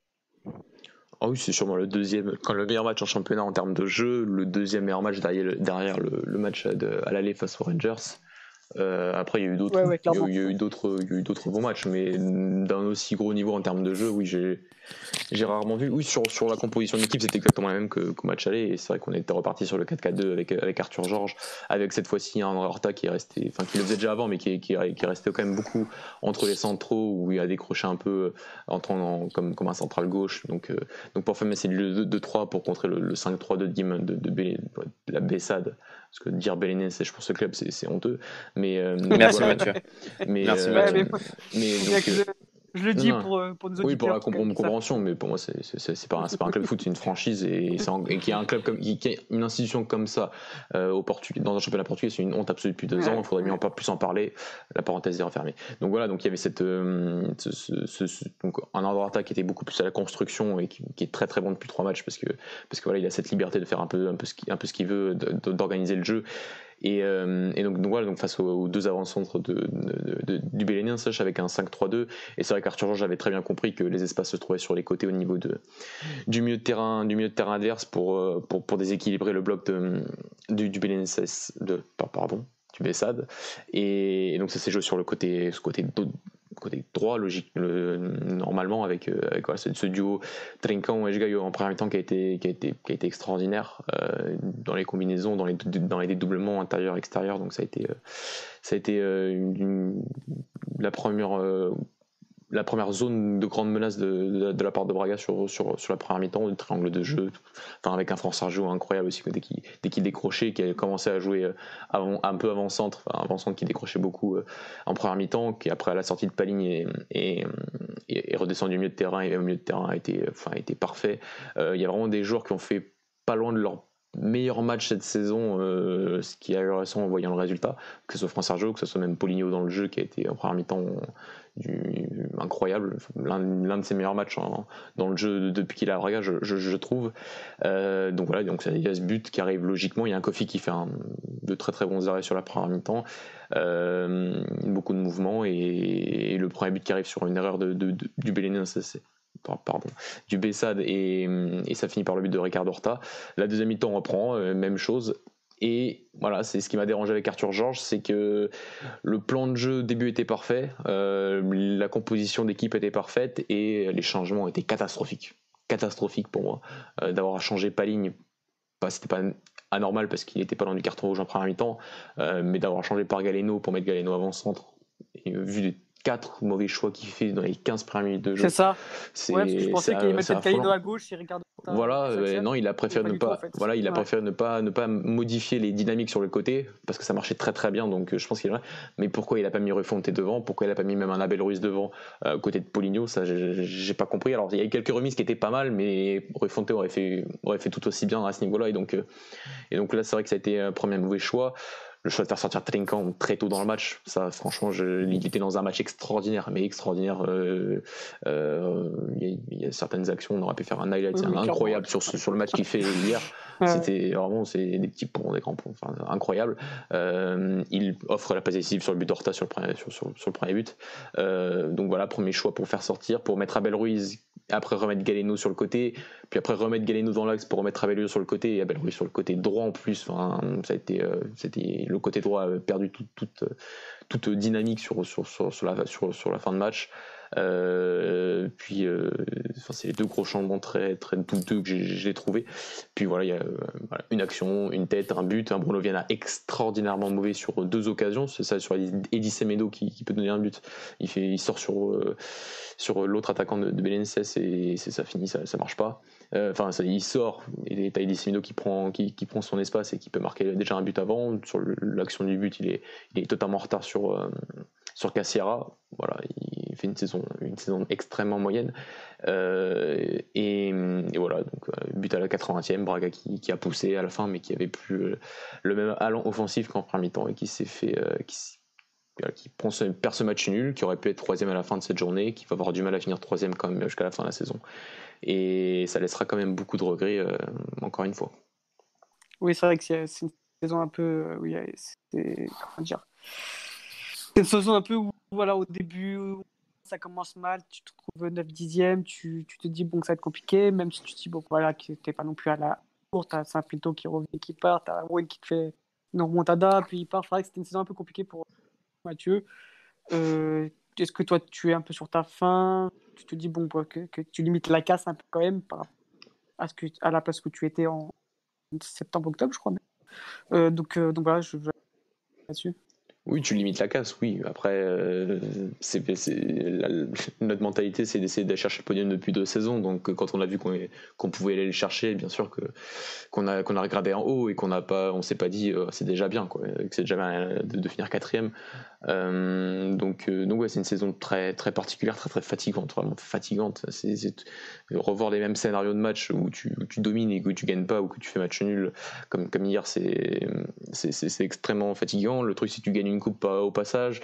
Ah oui, c'est sûrement le deuxième, quand le meilleur match en championnat en termes de jeu, le deuxième meilleur match derrière le, match à l'aller face aux Rangers. Euh, après, il y a eu d'autres, Ouais, ouais, il y a- y eu d'autres, eu bons matchs, mais d'un aussi gros niveau en termes de jeu, oui, j'ai, j'ai rarement vu. Oui, sur, sur la composition de l'équipe, c'était exactement la même que- qu'au match aller, et c'est vrai qu'on était reparti sur le 4-4-2 avec, avec Arthur Georges, avec cette fois-ci un André Horta qui est resté, enfin qui le faisait déjà avant, mais qui qui est, qui est resté quand même beaucoup entre les centraux où il a décroché un peu en entrant en- comme, comme un central gauche. Donc, euh, donc pour faire c'est le 2-3 pour contrer le, le 5-3 de de, de, la Bessade. Parce que dire Bélénès, c'est pour ce club, c'est c'est honteux. Mais, euh, mais Merci, voilà. Mathieu. Mais, Merci, euh, Mathieu. Mais donc, euh, je, je le dis non, non. pour, euh, pour nos auditeurs. oui, pour la compréhension, mais pour moi, c'est pas, pas un club de foot, c'est une franchise et, qu'il y a un club comme, qui, qui a une institution comme ça euh, au dans un championnat portugais, c'est une honte absolue depuis deux Ouais, ans. Il faudrait mieux en pas plus en parler. La parenthèse est refermée. Donc voilà, donc il y avait cette, euh, ce- ce- ce- donc un André Horta qui était beaucoup plus à la construction et qui, qui est très très bon depuis trois matchs parce que parce que voilà, il a cette liberté de faire un peu un peu ce qu'il veut, d'organiser le jeu. Et, euh, donc, voilà, donc face aux, deux avant-centres de, de, de- du Bélénien, sache avec un 5-3-2. Et c'est vrai qu'Arthur Georges avait très bien compris que les espaces se trouvaient sur les côtés au niveau du milieu de terrain, du milieu de terrain adverse pour, euh, pour, déséquilibrer le bloc de, du, du Belenenses- de pardon, du Bessade. Et, donc ça s'est joué sur le côté, ce côté, côté droit, logique, le- normalement avec, euh, avec voilà, ce, ce duo Trinquant et Gaio en première mi-temps qui a été, qui a été, qui a été extraordinaire euh, dans les combinaisons, dans les, dans les dédoublements intérieur-extérieur. Donc ça a été, euh, ça a été la première la première zone de grande menace de, de, la part de Braga sur, sur, sur la première mi-temps, le triangle de jeu, enfin avec un France Sergio incroyable aussi dès qu'il décrochait, qui a commencé à jouer euh, avant, un peu avant-centre, enfin avant-centre qui décrochait beaucoup euh, en première mi-temps, qui après à la sortie de Paligne est, redescendu au milieu de terrain et le milieu de terrain a été, enfin, a été parfait. Il y a vraiment des joueurs qui ont fait pas loin de leur meilleur match cette saison, ce qui eu raison en voyant le résultat, que ce soit François Sergio, que ce soit même Poligno dans le jeu qui a été en première mi-temps incroyable, l'un de ses meilleurs matchs dans le jeu depuis qu'il a Braga, je, je, trouve. Euh, donc voilà, donc il y a ce but qui arrive logiquement. Il y a un Kofi qui fait de très très bons arrêts sur la première mi-temps, euh, beaucoup de mouvements et, le premier but qui arrive sur une erreur de, du Bélénin, c'est pardon, du Bessade et, et, ça finit par le but de Ricardo Horta. La deuxième mi-temps reprend, euh, même chose. Et voilà, c'est ce qui m'a dérangé avec Arthur Georges, c'est que le plan de jeu au début était parfait, euh, la composition d'équipe était parfaite et les changements étaient catastrophiques. Catastrophiques pour moi. Euh, d'avoir changé Paligne, bah, c'était pas anormal parce qu'il n'était pas dans du carton rouge en première mi-temps, euh, mais d'avoir changé par Galeno pour mettre Galeno avant-centre, vu des quatre mauvais choix qu'il fait dans les 15 premières minutes de jeu. C'est ça. Ouais, parce que je pensais qu'il mettait Galeno à gauche et Ricardo voilà, euh, non, il a préféré ne pas, voilà, il a préféré ne pas, ne pas modifier les dynamiques sur le côté parce que ça marchait très très bien. Donc, je pense qu'il est Mais pourquoi il a pas mis Refonté devant? Pourquoi il a pas mis même un Abel Ruiz devant euh, côté de Poligno Ça, j'ai pas compris. Alors, il y a eu quelques remises qui étaient pas mal, mais Refonté aurait fait, aurait fait tout aussi bien à ce niveau-là. Et donc, euh, et donc là, c'est vrai que ça a été un premier mauvais choix le choix de faire sortir Trinkan très tôt dans le match, ça franchement, je, il était dans un match extraordinaire, mais extraordinaire. Euh, euh, il y, a certaines actions, on aurait pu faire un highlight incroyable sur, sur le match qu'il fait hier. C'était vraiment c'est des petits ponts, des grands ponts, enfin, incroyable. Euh, il offre la passe décisive sur le but d'Horta sur, le sur, sur, le premier but. donc voilà, premier choix pour faire sortir, pour mettre Abel Ruiz après remettre Galeno sur le côté, puis après remettre Galeno dans l'axe pour remettre Abel sur le côté et sur le côté droit en plus. Ça a été, c'était le côté droit a perdu toute, dynamique sur, la fin de match. Euh, puis, euh, c'est les deux gros changements très, très douteux que j'ai trouvé. Puis voilà, il y a euh, une action, une tête, un but. Un Bruno Viana extraordinairement mauvais sur deux occasions. C'est ça sur Eddie Semedo qui, peut donner un but. Il, sort sur, sur l'autre attaquant de, de Belenenses et ça finit, ça, ça marche pas. Euh, enfin, il sort et Eddie qui prend, qui, prend son espace et qui peut marquer déjà un but avant. Sur l'action du but, il est, totalement en retard sur, euh, sur Cassiera. Voilà, il fait une saison, une saison extrêmement moyenne. Euh, et, voilà, donc but à la 80e, Braga qui, a poussé à la fin, mais qui avait plus le même allant offensif qu'en premier mi-temps et qui s'est fait. qui, prend perd ce match nul, qui aurait pu être troisième à la fin de cette journée, qui va avoir du mal à finir troisième quand même jusqu'à la fin de la saison et ça laissera quand même beaucoup de regrets, euh, encore une fois. Oui, c'est vrai que c'est une saison un peu. Euh, oui, c'est. Comment dire C'est une saison un peu où, voilà, au début, ça commence mal, tu te trouves 9-10e, tu, tu, te dis bon, que ça va être compliqué, même si tu te dis bon, voilà, que t'es pas non plus à la course, t'as Saint-Pinto qui revient, qui part, t'as Wayne qui te fait une remontada, puis il part. C'est vrai que c'était une saison un peu compliquée pour Mathieu. Euh, est-ce que toi, tu es un peu sur ta fin Tu te dis bon, que, que, tu limites la casse un peu quand même par à, ce que, à la place que tu étais en septembre-octobre, je crois. Euh, donc, euh, donc voilà, je, je là-dessus. Oui, tu limites la casse, oui. Après, euh, notre mentalité, c'est d'essayer de chercher le podium depuis deux saisons. Donc, quand on a vu qu'on, pouvait aller le chercher, bien sûr qu'on, a, regardé en haut et qu'on on s'est pas dit euh, c'est déjà bien, quoi, que c'est déjà bien de, finir quatrième. Euh, donc, donc ouais, c'est une saison très, très particulière, très, très fatigante, vraiment fatigante. C'est, revoir les mêmes scénarios de match où tu, tu, domines et que tu gagnes pas ou que tu fais match nul, comme, comme hier, c'est extrêmement fatigant. Le truc, si tu gagnes une coupe au passage.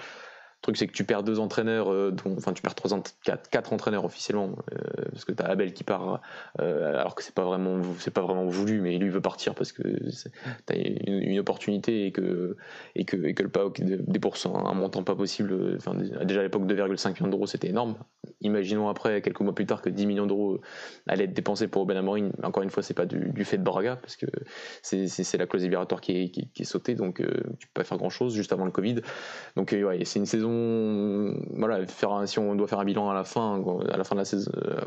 Le truc, c'est que tu perds deux entraîneurs, euh, enfin, tu perds trois, quatre, quatre entraîneurs officiellement, euh, parce que tu as Abel qui part, euh, alors que c'est pas pas vraiment voulu, mais lui veut partir parce que tu as une, opportunité et que, et que, et que le PAOK débourse un, montant pas possible. Enfin, déjà à l'époque, 2,5 millions d'euros, c'était énorme. Imaginons après, quelques mois plus tard, que 10 millions d'euros allaient être dépensés pour Ben Amorin. Encore une fois, c'est pas du, fait de Braga, parce que c'est la clause libératoire qui est, qui, est sautée, donc tu peux pas faire grand chose juste avant le Covid. Donc, ouais, c'est une saison voilà, si on doit faire un bilan à la fin, à la fin de la saison, euh,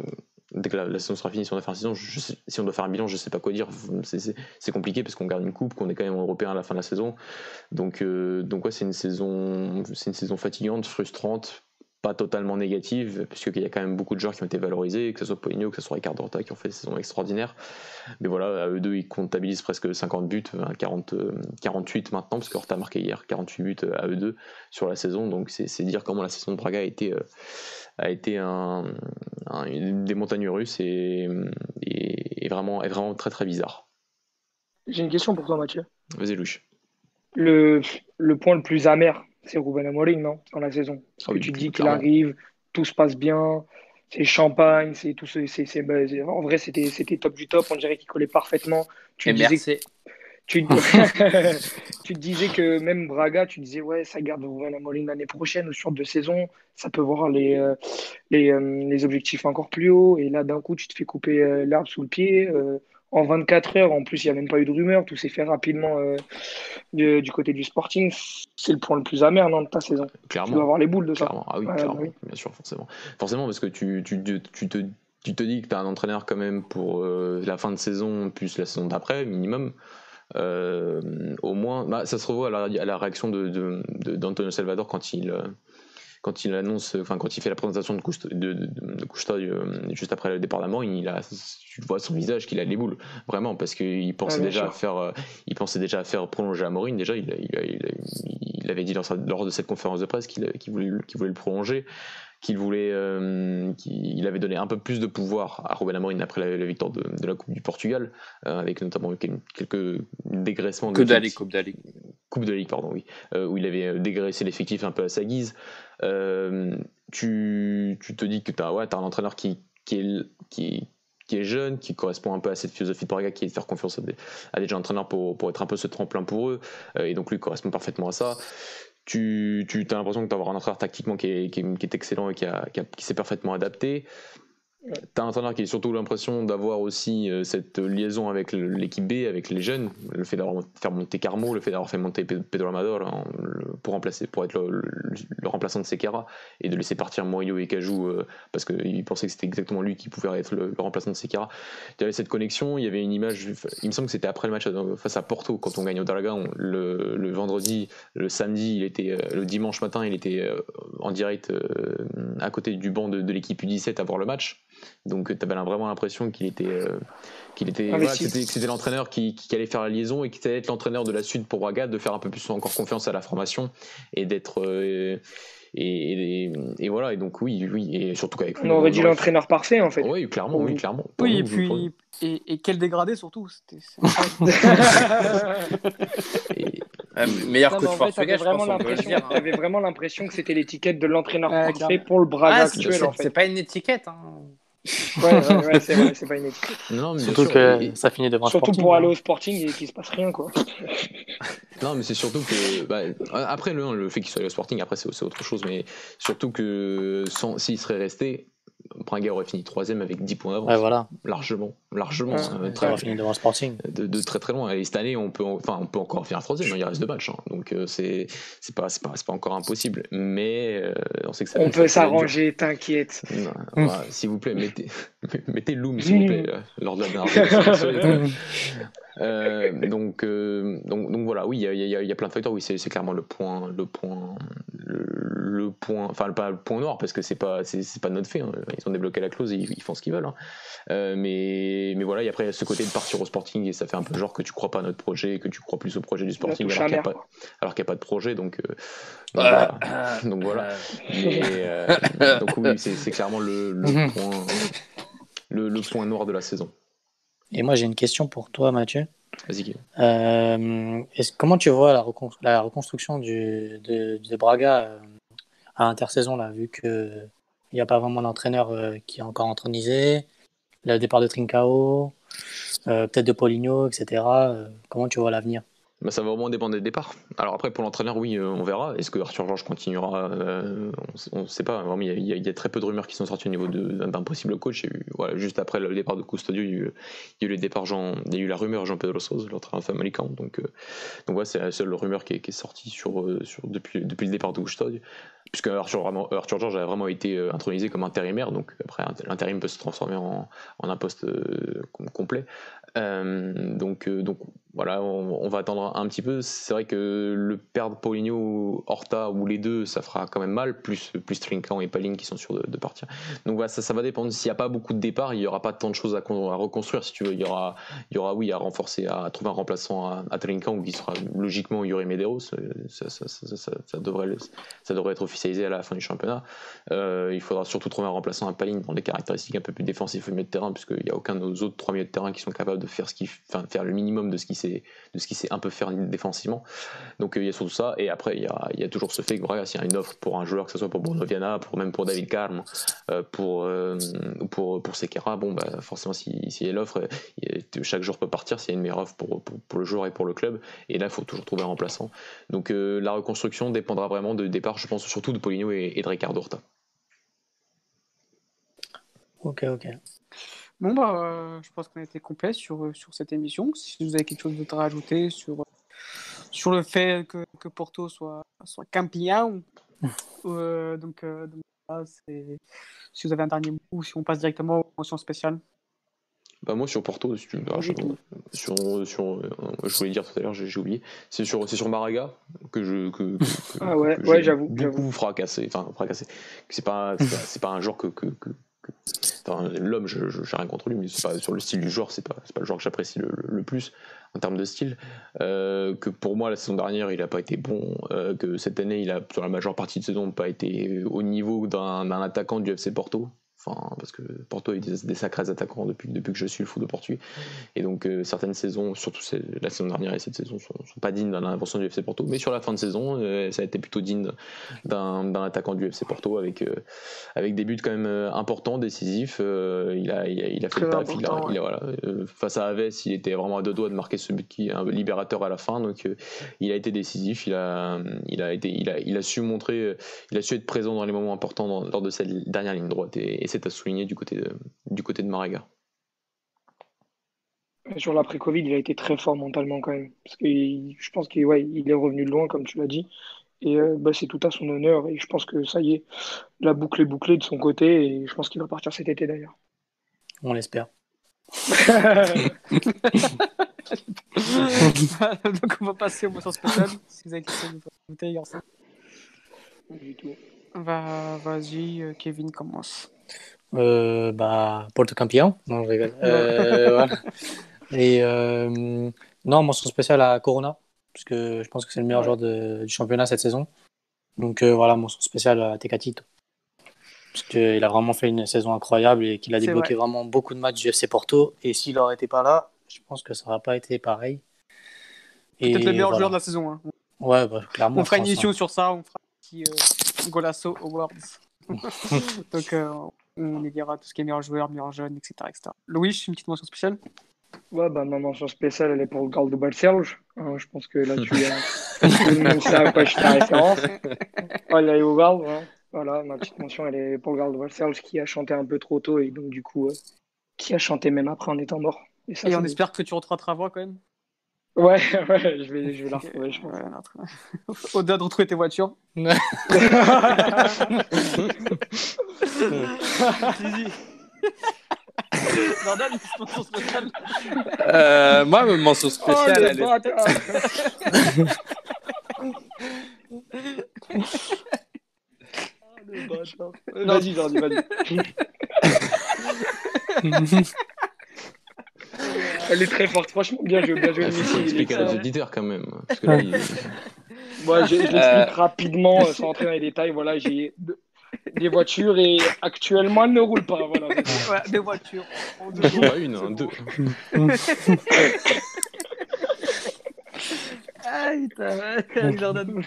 dès que la, saison sera finie, si on doit faire si on doit faire un bilan, je sais pas quoi dire. C'est compliqué parce qu'on garde une coupe, qu'on est quand même européen à la fin de la saison. Donc, euh, ouais, c'est une saison fatigante, frustrante. Pas totalement négative, puisqu'il y a quand même beaucoup de joueurs qui ont été valorisés, que ce soit Poligno, que ce soit Ricardo Horta, qui ont fait des saisons extraordinaires. Mais voilà, à eux deux, ils comptabilisent presque 50 buts, 40, 48 maintenant, parce que Horta a marqué hier 48 buts à eux deux sur la saison. Donc c'est dire comment la saison de Braga a été, euh, a été un, des montagnes russes et, et, vraiment, est vraiment très très bizarre. J'ai une question pour toi, Mathieu. Vas-y, Louis. Le, le point le plus amer c'est Ruben Amorim, non Dans la saison. Parce que ah tu dis qu'il arrive, tout se passe bien, c'est champagne, c'est tout ce, c'est, bah, en vrai, c'était, c'était top du top. On dirait qu'il collait parfaitement. Tu disais, tu, tu disais que même Braga, tu disais ouais, ça garde Ruben Amorim l'année prochaine ou sur deux saisons, ça peut voir les, euh, les, euh, les, objectifs encore plus haut. Et là, d'un coup, tu te fais couper euh, l'arbre sous le pied en 24 heures, en plus, il n'y a même pas eu de rumeur, tout s'est fait rapidement euh, du, côté du Sporting. C'est le point le plus amer non, de ta saison. Clairement. Tu dois avoir les boules de ça. Ah oui, clairement. Bah bien sûr, forcément. Forcément, parce que tu, tu, tu, te, tu te dis que tu as un entraîneur quand même pour euh, la fin de saison, plus la saison d'après, minimum. Euh, au moins, bah, ça se revoit à la, à la réaction d'Antonio de, de, Salvador quand il quand il annonce, enfin quand il fait la présentation de Cousteau, de, de, euh, juste après le départ d'Amour, il a, tu vois son visage qu'il a les boules, vraiment, parce qu'il pensait déjà à faire, euh, il pensait déjà à faire prolonger Amorine. Déjà, il, il, avait dit lors de cette conférence de presse qu'il voulait, voulait le prolonger qu'il voulait, euh, qu'il avait donné un peu plus de pouvoir à Ruben Amorim après la, victoire de, la Coupe du Portugal, avec notamment quelques dégraissements. Coupe de la Ligue, Coupe de la Ligue. Coupe de Ligue, pardon, oui, où il avait dégraissé l'effectif un peu à sa guise. Euh, tu, tu, te dis que tu as, ouais, as un entraîneur qui, qui, est, qui, qui, est jeune, qui correspond un peu à cette philosophie de Braga, qui est de faire confiance à des, à des jeunes entraîneurs pour, pour être un peu ce tremplin pour eux, euh, et donc lui correspond parfaitement à ça. Tu, tu as l'impression que tu as un entraîneur tactiquement qui est, qui est, excellent et qui, qui s'est parfaitement adapté. T'as un entraîneur qui a surtout l'impression d'avoir aussi euh, cette liaison avec l'équipe B, avec les jeunes, le fait d'avoir fait monter Carmo, le fait d'avoir fait monter Pedro Amador hein, pour remplacer, pour être le, remplaçant de Sequeira et de laisser partir Morio et Cajou euh, parce qu'il pensait que c'était exactement lui qui pouvait être le, remplaçant de Sequeira. Il y avait cette connexion, il y avait une image, il me semble que c'était après le match euh, face à Porto quand on gagne au Dragon le, vendredi, le samedi, il était le dimanche matin, il était en direct à côté du banc de, de l'équipe U17 à voir le match. Donc tu avais vraiment l'impression qu'il était, euh, qu'il était, voilà, c'était l'entraîneur qui, qui, allait faire la liaison et qui allait être l'entraîneur de la suite pour Braga, de faire un peu plus encore confiance à la formation et d'être euh, et, et, voilà et donc oui oui et surtout qu'avec on aurait dit l'entraîneur parfait en fait. Oui clairement oui, clairement. Oui et puis et, quel dégradé surtout. C'était. Euh, meilleur coach portugais, je pense hein. vraiment l'impression que c'était l'étiquette de l'entraîneur parfait pour le Braga ah, actuel. C'est pas une étiquette. Hein. Ouais, ouais, c'est vrai, c'est pas une. Non, mais surtout que ça finit devant Surtout pour aller au Sporting et qu'il se passe rien, quoi. non, mais c'est surtout que. Bah, après, le, le fait qu'il soit allé au Sporting, après, c'est autre chose, mais surtout que s'il serait resté, Braga aurait fini troisième avec 10 points d'avance. voilà. Largement, largement. Ouais, très, fini devant Sporting. De, très très loin. Et cette année, on peut, enfin, on peut encore finir troisième. Hein, il reste deux matchs, hein. donc euh, c'est c'est pas, pas, pas encore impossible. Mais euh, on sait que ça. On peut s'arranger, t'inquiète. S'il vous plaît, mettez mettez Loom s'il vous plaît euh, lors de la dernière. Euh, donc, euh, donc, donc voilà, oui, il y a, y a, plein de facteurs. Oui, c'est clairement le point, le point, le, point, enfin pas le point noir parce que c'est pas, c'est pas notre fait. Hein. Ils ont débloqué la clause, et ils, font ce qu'ils veulent. Hein. Euh, mais, mais voilà, et après il y a ce côté de partir au Sporting et ça fait un peu genre que tu crois pas à notre projet, que tu crois plus au projet du Sporting alors qu'il n'y a, pas de projet. Donc, donc voilà. donc, voilà. donc oui, c'est clairement le, le mhm. point, le, le point noir de la saison. Et moi, j'ai une question pour toi, Mathieu. Vas-y. Euh, comment tu vois la, la reconstruction du, de, Braga euh, à intersaison, là, vu qu'il n'y a pas vraiment d'entraîneur euh, qui est encore entraînisé, le départ de Trincao, peut-être de Poligno, etc. comment tu vois l'avenir? Bah, ça va vraiment dépendre des départs. Alors après, pour l'entraîneur, oui, euh, on verra. Est-ce que Arthur Georges continuera euh, On ne sait pas. Il y, a, très peu de rumeurs qui sont sorties au niveau d'un possible coach. voilà, juste après le départ de Custodio, il y a eu, le départ Jean, il y a eu la rumeur Jean Pedro Sousa, l'entraîneur américain. Donc, euh, donc voilà, c'est la seule rumeur qui est, sortie sur, sur, depuis, depuis le départ de Custodio puisque Arthur, Arthur George a vraiment été intronisé comme intérimaire, donc après l'intérim peut se transformer en, en un poste complet. donc, donc voilà, on, va attendre un petit peu. C'est vrai que le perdre Paulinho, Horta ou les deux, ça fera quand même mal, plus, plus Trinkan et Paline qui sont sûrs de, partir. Donc voilà, ça, ça va dépendre. S'il n'y a pas beaucoup de départs, il n'y aura pas tant de choses à, à reconstruire, si tu veux. Il y aura, il y aura oui, à renforcer, à trouver un remplaçant à, à Trinkan qui sera logiquement Yuri Medeiros. Euh, Ça, ça, ça, devrait, ça devrait être officialisé à la fin du championnat. Euh, il faudra surtout trouver un remplaçant à Paline dans des caractéristiques un peu plus défensives au milieu de terrain, puisqu'il n'y a aucun de nos autres trois milieux de terrain qui sont capables de faire, ce qui, enfin, faire le minimum de ce qui de ce qui sait un peu faire défensivement. Donc euh, il y a surtout ça. Et après, il y a, toujours ce fait que voilà, s'il y a une offre pour un joueur, que ce soit pour Bruno Viana, pour, même pour David Carm, euh, pour, euh, ou pour, pour Sekera, bon, bah, forcément, s'il si y a l'offre, chaque joueur peut partir s'il y a une meilleure offre pour, pour, pour le joueur et pour le club. Et là, il faut toujours trouver un remplaçant. Donc la reconstruction dépendra vraiment de départ, je pense surtout de Poligno et, et de Ricardo Horta. Ok, ok. Bon, bah, euh, je pense qu'on a été complet sur, euh, sur cette émission. Si vous avez quelque chose d'autre à rajouter sur, euh, sur le fait que, que Porto soit, soit campion, euh, donc, euh, donc c'est- si vous avez un dernier mot ou si on passe directement aux mentions spéciales. Bah moi sur Porto, si tu me Vas-y, tout. sur, sur, je voulais dire tout à l'heure, j'ai oublié. C'est sur, c'est sur Maraga que je que, que- Ah ouais, que ouais, j'avoue, beaucoup fracassé, enfin fracassé. C'est pas c'est pas, un que, que- que- l'homme, je rien contre lui, mais pas sur le style du joueur, c'est pas pas le joueur que j'apprécie le, plus en termes de style. Euh, que pour moi la saison dernière il a pas été bon, euh, que cette année il a sur la majeure partie de saison pas été au niveau d'un attaquant du FC Porto. Enfin, parce que Porto a eu des, des sacrés attaquants depuis, depuis que je suis le foot de portugais. Et donc, euh, certaines saisons, surtout la saison dernière et cette saison, sont, sont pas dignes d'un invention du FC Porto. Mais sur la fin de saison, euh, ça a été plutôt digne d'un attaquant du FC Porto avec, euh, avec des buts quand même importants, décisifs. Il, a, il, a, il a fait le taf. Il a, important, il a- voilà, face à Aves, il était vraiment à deux doigts de marquer ce but qui est un libérateur à la fin. Donc, il a été décisif. Il a, il a, été, il a, il a su montrer, il a su être présent dans les moments importants dans- lors de cette dernière ligne droite. Et, et c'est à souligner du côté de, du côté de Maraga. Sur l'après-Covid, il a été très fort mentalement quand même. Parce que je pense qu'il ouais, il est revenu de loin, comme tu l'as dit. Et euh, bah, c'est tout à son honneur. Et je pense que ça y est, la boucle est bouclée de son côté. Et je pense qu'il va partir cet été d'ailleurs. On l'espère. donc on va passer aux mentions spéciales. si vous avez du tout. Va, vas-y, euh, Kevin commence. Euh, bah, Porto Campion. Non, je rigole. Euh, voilà. Et euh, non, mention spéciale à Corona, parce que je pense que c'est le meilleur Ouais. joueur de- du championnat cette saison. Donc euh, voilà, mention spéciale à Tecatito. Parce qu'il a vraiment fait une saison incroyable et qu'il a débloqué vrai. vraiment beaucoup de matchs du FC Porto. Et s'il n'aurait été pas là, je pense que ça n'aurait pas été pareil. Peut-être le meilleur voilà. joueur de la saison. hein. Ouais, bah, clairement. On fera une pense, émission hein. sur ça, on fera un petit euh, Golasso Awards. Donc euh, on éliera tout ce qui est meilleur joueur, meilleur jeune, etc. etc. Louis, une petite mention spéciale? Ouais, bah, ma mention spéciale, elle est pour le Barcelos. Hein, je pense que là, tu as. Tout le monde sait à quoi je fais référence. Voilà, et au Galdo, hein. Voilà, ma petite mention, elle est pour le Galdo Barcelos qui a chanté un peu trop tôt et donc, du coup, euh, qui a chanté même après en étant mort. Et ça, Et ça on espère que tu retrouveras ta voix quand même? Ouais, ouais, je vais, je vais la retrouver, je pense. Ouais, notre- Au-delà de retrouver tes voitures. Jordan, mention spéciale. Euh, moi, ma mention Oh, spéciale, elle est- bâtards Vas-y, Jordi, vas-y. Elle est très forte, franchement, bien joué, bien joué. Il faut expliquer à nos auditeurs quand même. Parce que là, il- Moi, je, je l'explique Euh. rapidement, euh, sans entrer dans les détails. Voilà, j'ai de- des voitures et actuellement, elles ne roulent pas. Voilà. Ouais, des voitures. En deux pas jours. une, hein, deux. Ah, putain, Jordan.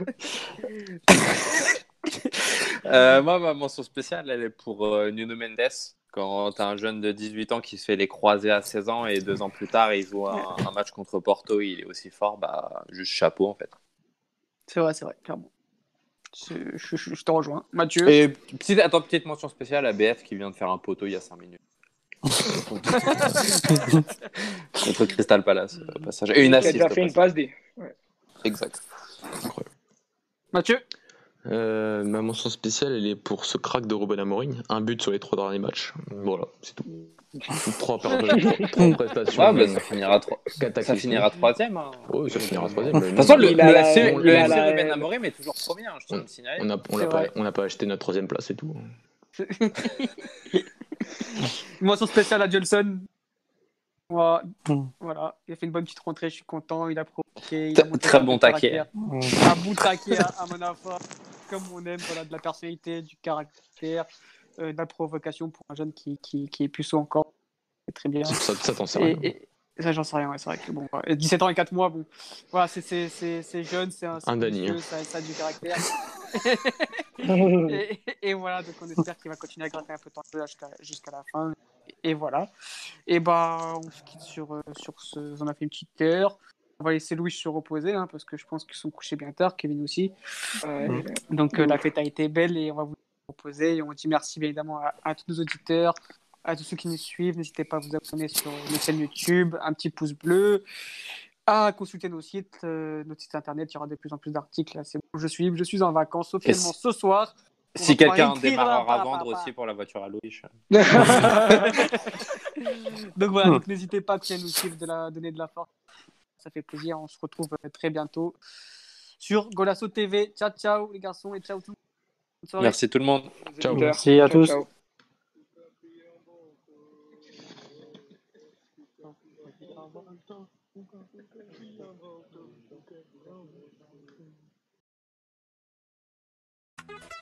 Euh, moi, ma mention spéciale, elle est pour euh, Nuno Mendes. Quand tu as un jeune de 18 ans qui se fait les croisés à 16 ans et deux ans plus tard, il joue un, un match contre Porto, il est aussi fort, bah, juste chapeau en fait. C'est vrai, c'est vrai, clairement. Je, je- je te rejoins. Mathieu. Et petite, attends, petite mention spéciale à BF qui vient de faire un poteau il y a 5 minutes. contre Crystal Palace, au passage. Et une Qui a assist. déjà fait une passe D. Exact. Mathieu. Euh, ma mention spéciale, elle est pour ce crack de Ruben Amorim. Un but sur les trois derniers matchs. Voilà, c'est tout. trois, trois, trois prestations. Ouais, bah, ça finira, tro... ça finira troisième. Hein. Oui, ça finira troisième. De toute façon, le, FC Ruben Amorim est toujours premier. Hein, je tiens on n'a on pas, on pas acheté notre troisième place et tout. mention spéciale à Johnson. Voilà, il a fait une bonne petite rentrée, je suis content. Il a provoqué. Il a très bon taquet. Un bon taquet à, à Monafa, comme on aime, voilà, de la personnalité, du caractère, euh, de la provocation pour un jeune qui, qui, qui est puceau encore. C'est très bien. Ça, ça t'en sais rien. Et, ça, j'en sais rien, ouais, c'est vrai que bon, 17 ans et 4 mois, bon, voilà, c'est jeune, c'est un, un hein. ça, ça, a du caractère. et, et, voilà, donc on espère qu'il va continuer à gratter un peu de temps jusqu'à jusqu'à la fin. Et voilà. Et bah, on se quitte sur, euh, sur ce. On a fait une petite heure. On va laisser Louis se reposer, hein, parce que je pense qu'ils sont couchés bien tard, Kevin aussi. Euh, donc euh, la fête a été belle et on va vous reposer. Et on dit merci bien évidemment à, à, tous nos auditeurs, à tous ceux qui nous suivent. N'hésitez pas à vous abonner sur nos chaînes YouTube, un petit pouce bleu, à consulter nos sites, euh, notre site internet. Il y aura de plus en plus d'articles. C'est bon, je suis, je suis en vacances officiellement ce soir. Si quelqu'un a un démarreur à vendre aussi pour la voiture à Louis. donc voilà, n'hésitez pas à nous suivre, de la, donner de la force. Ça fait plaisir. On se retrouve très bientôt sur Golasso TV. Ciao, ciao les garçons et ciao tout le monde. Merci tout le monde. Ciao. Merci à tous. Ciao. ciao.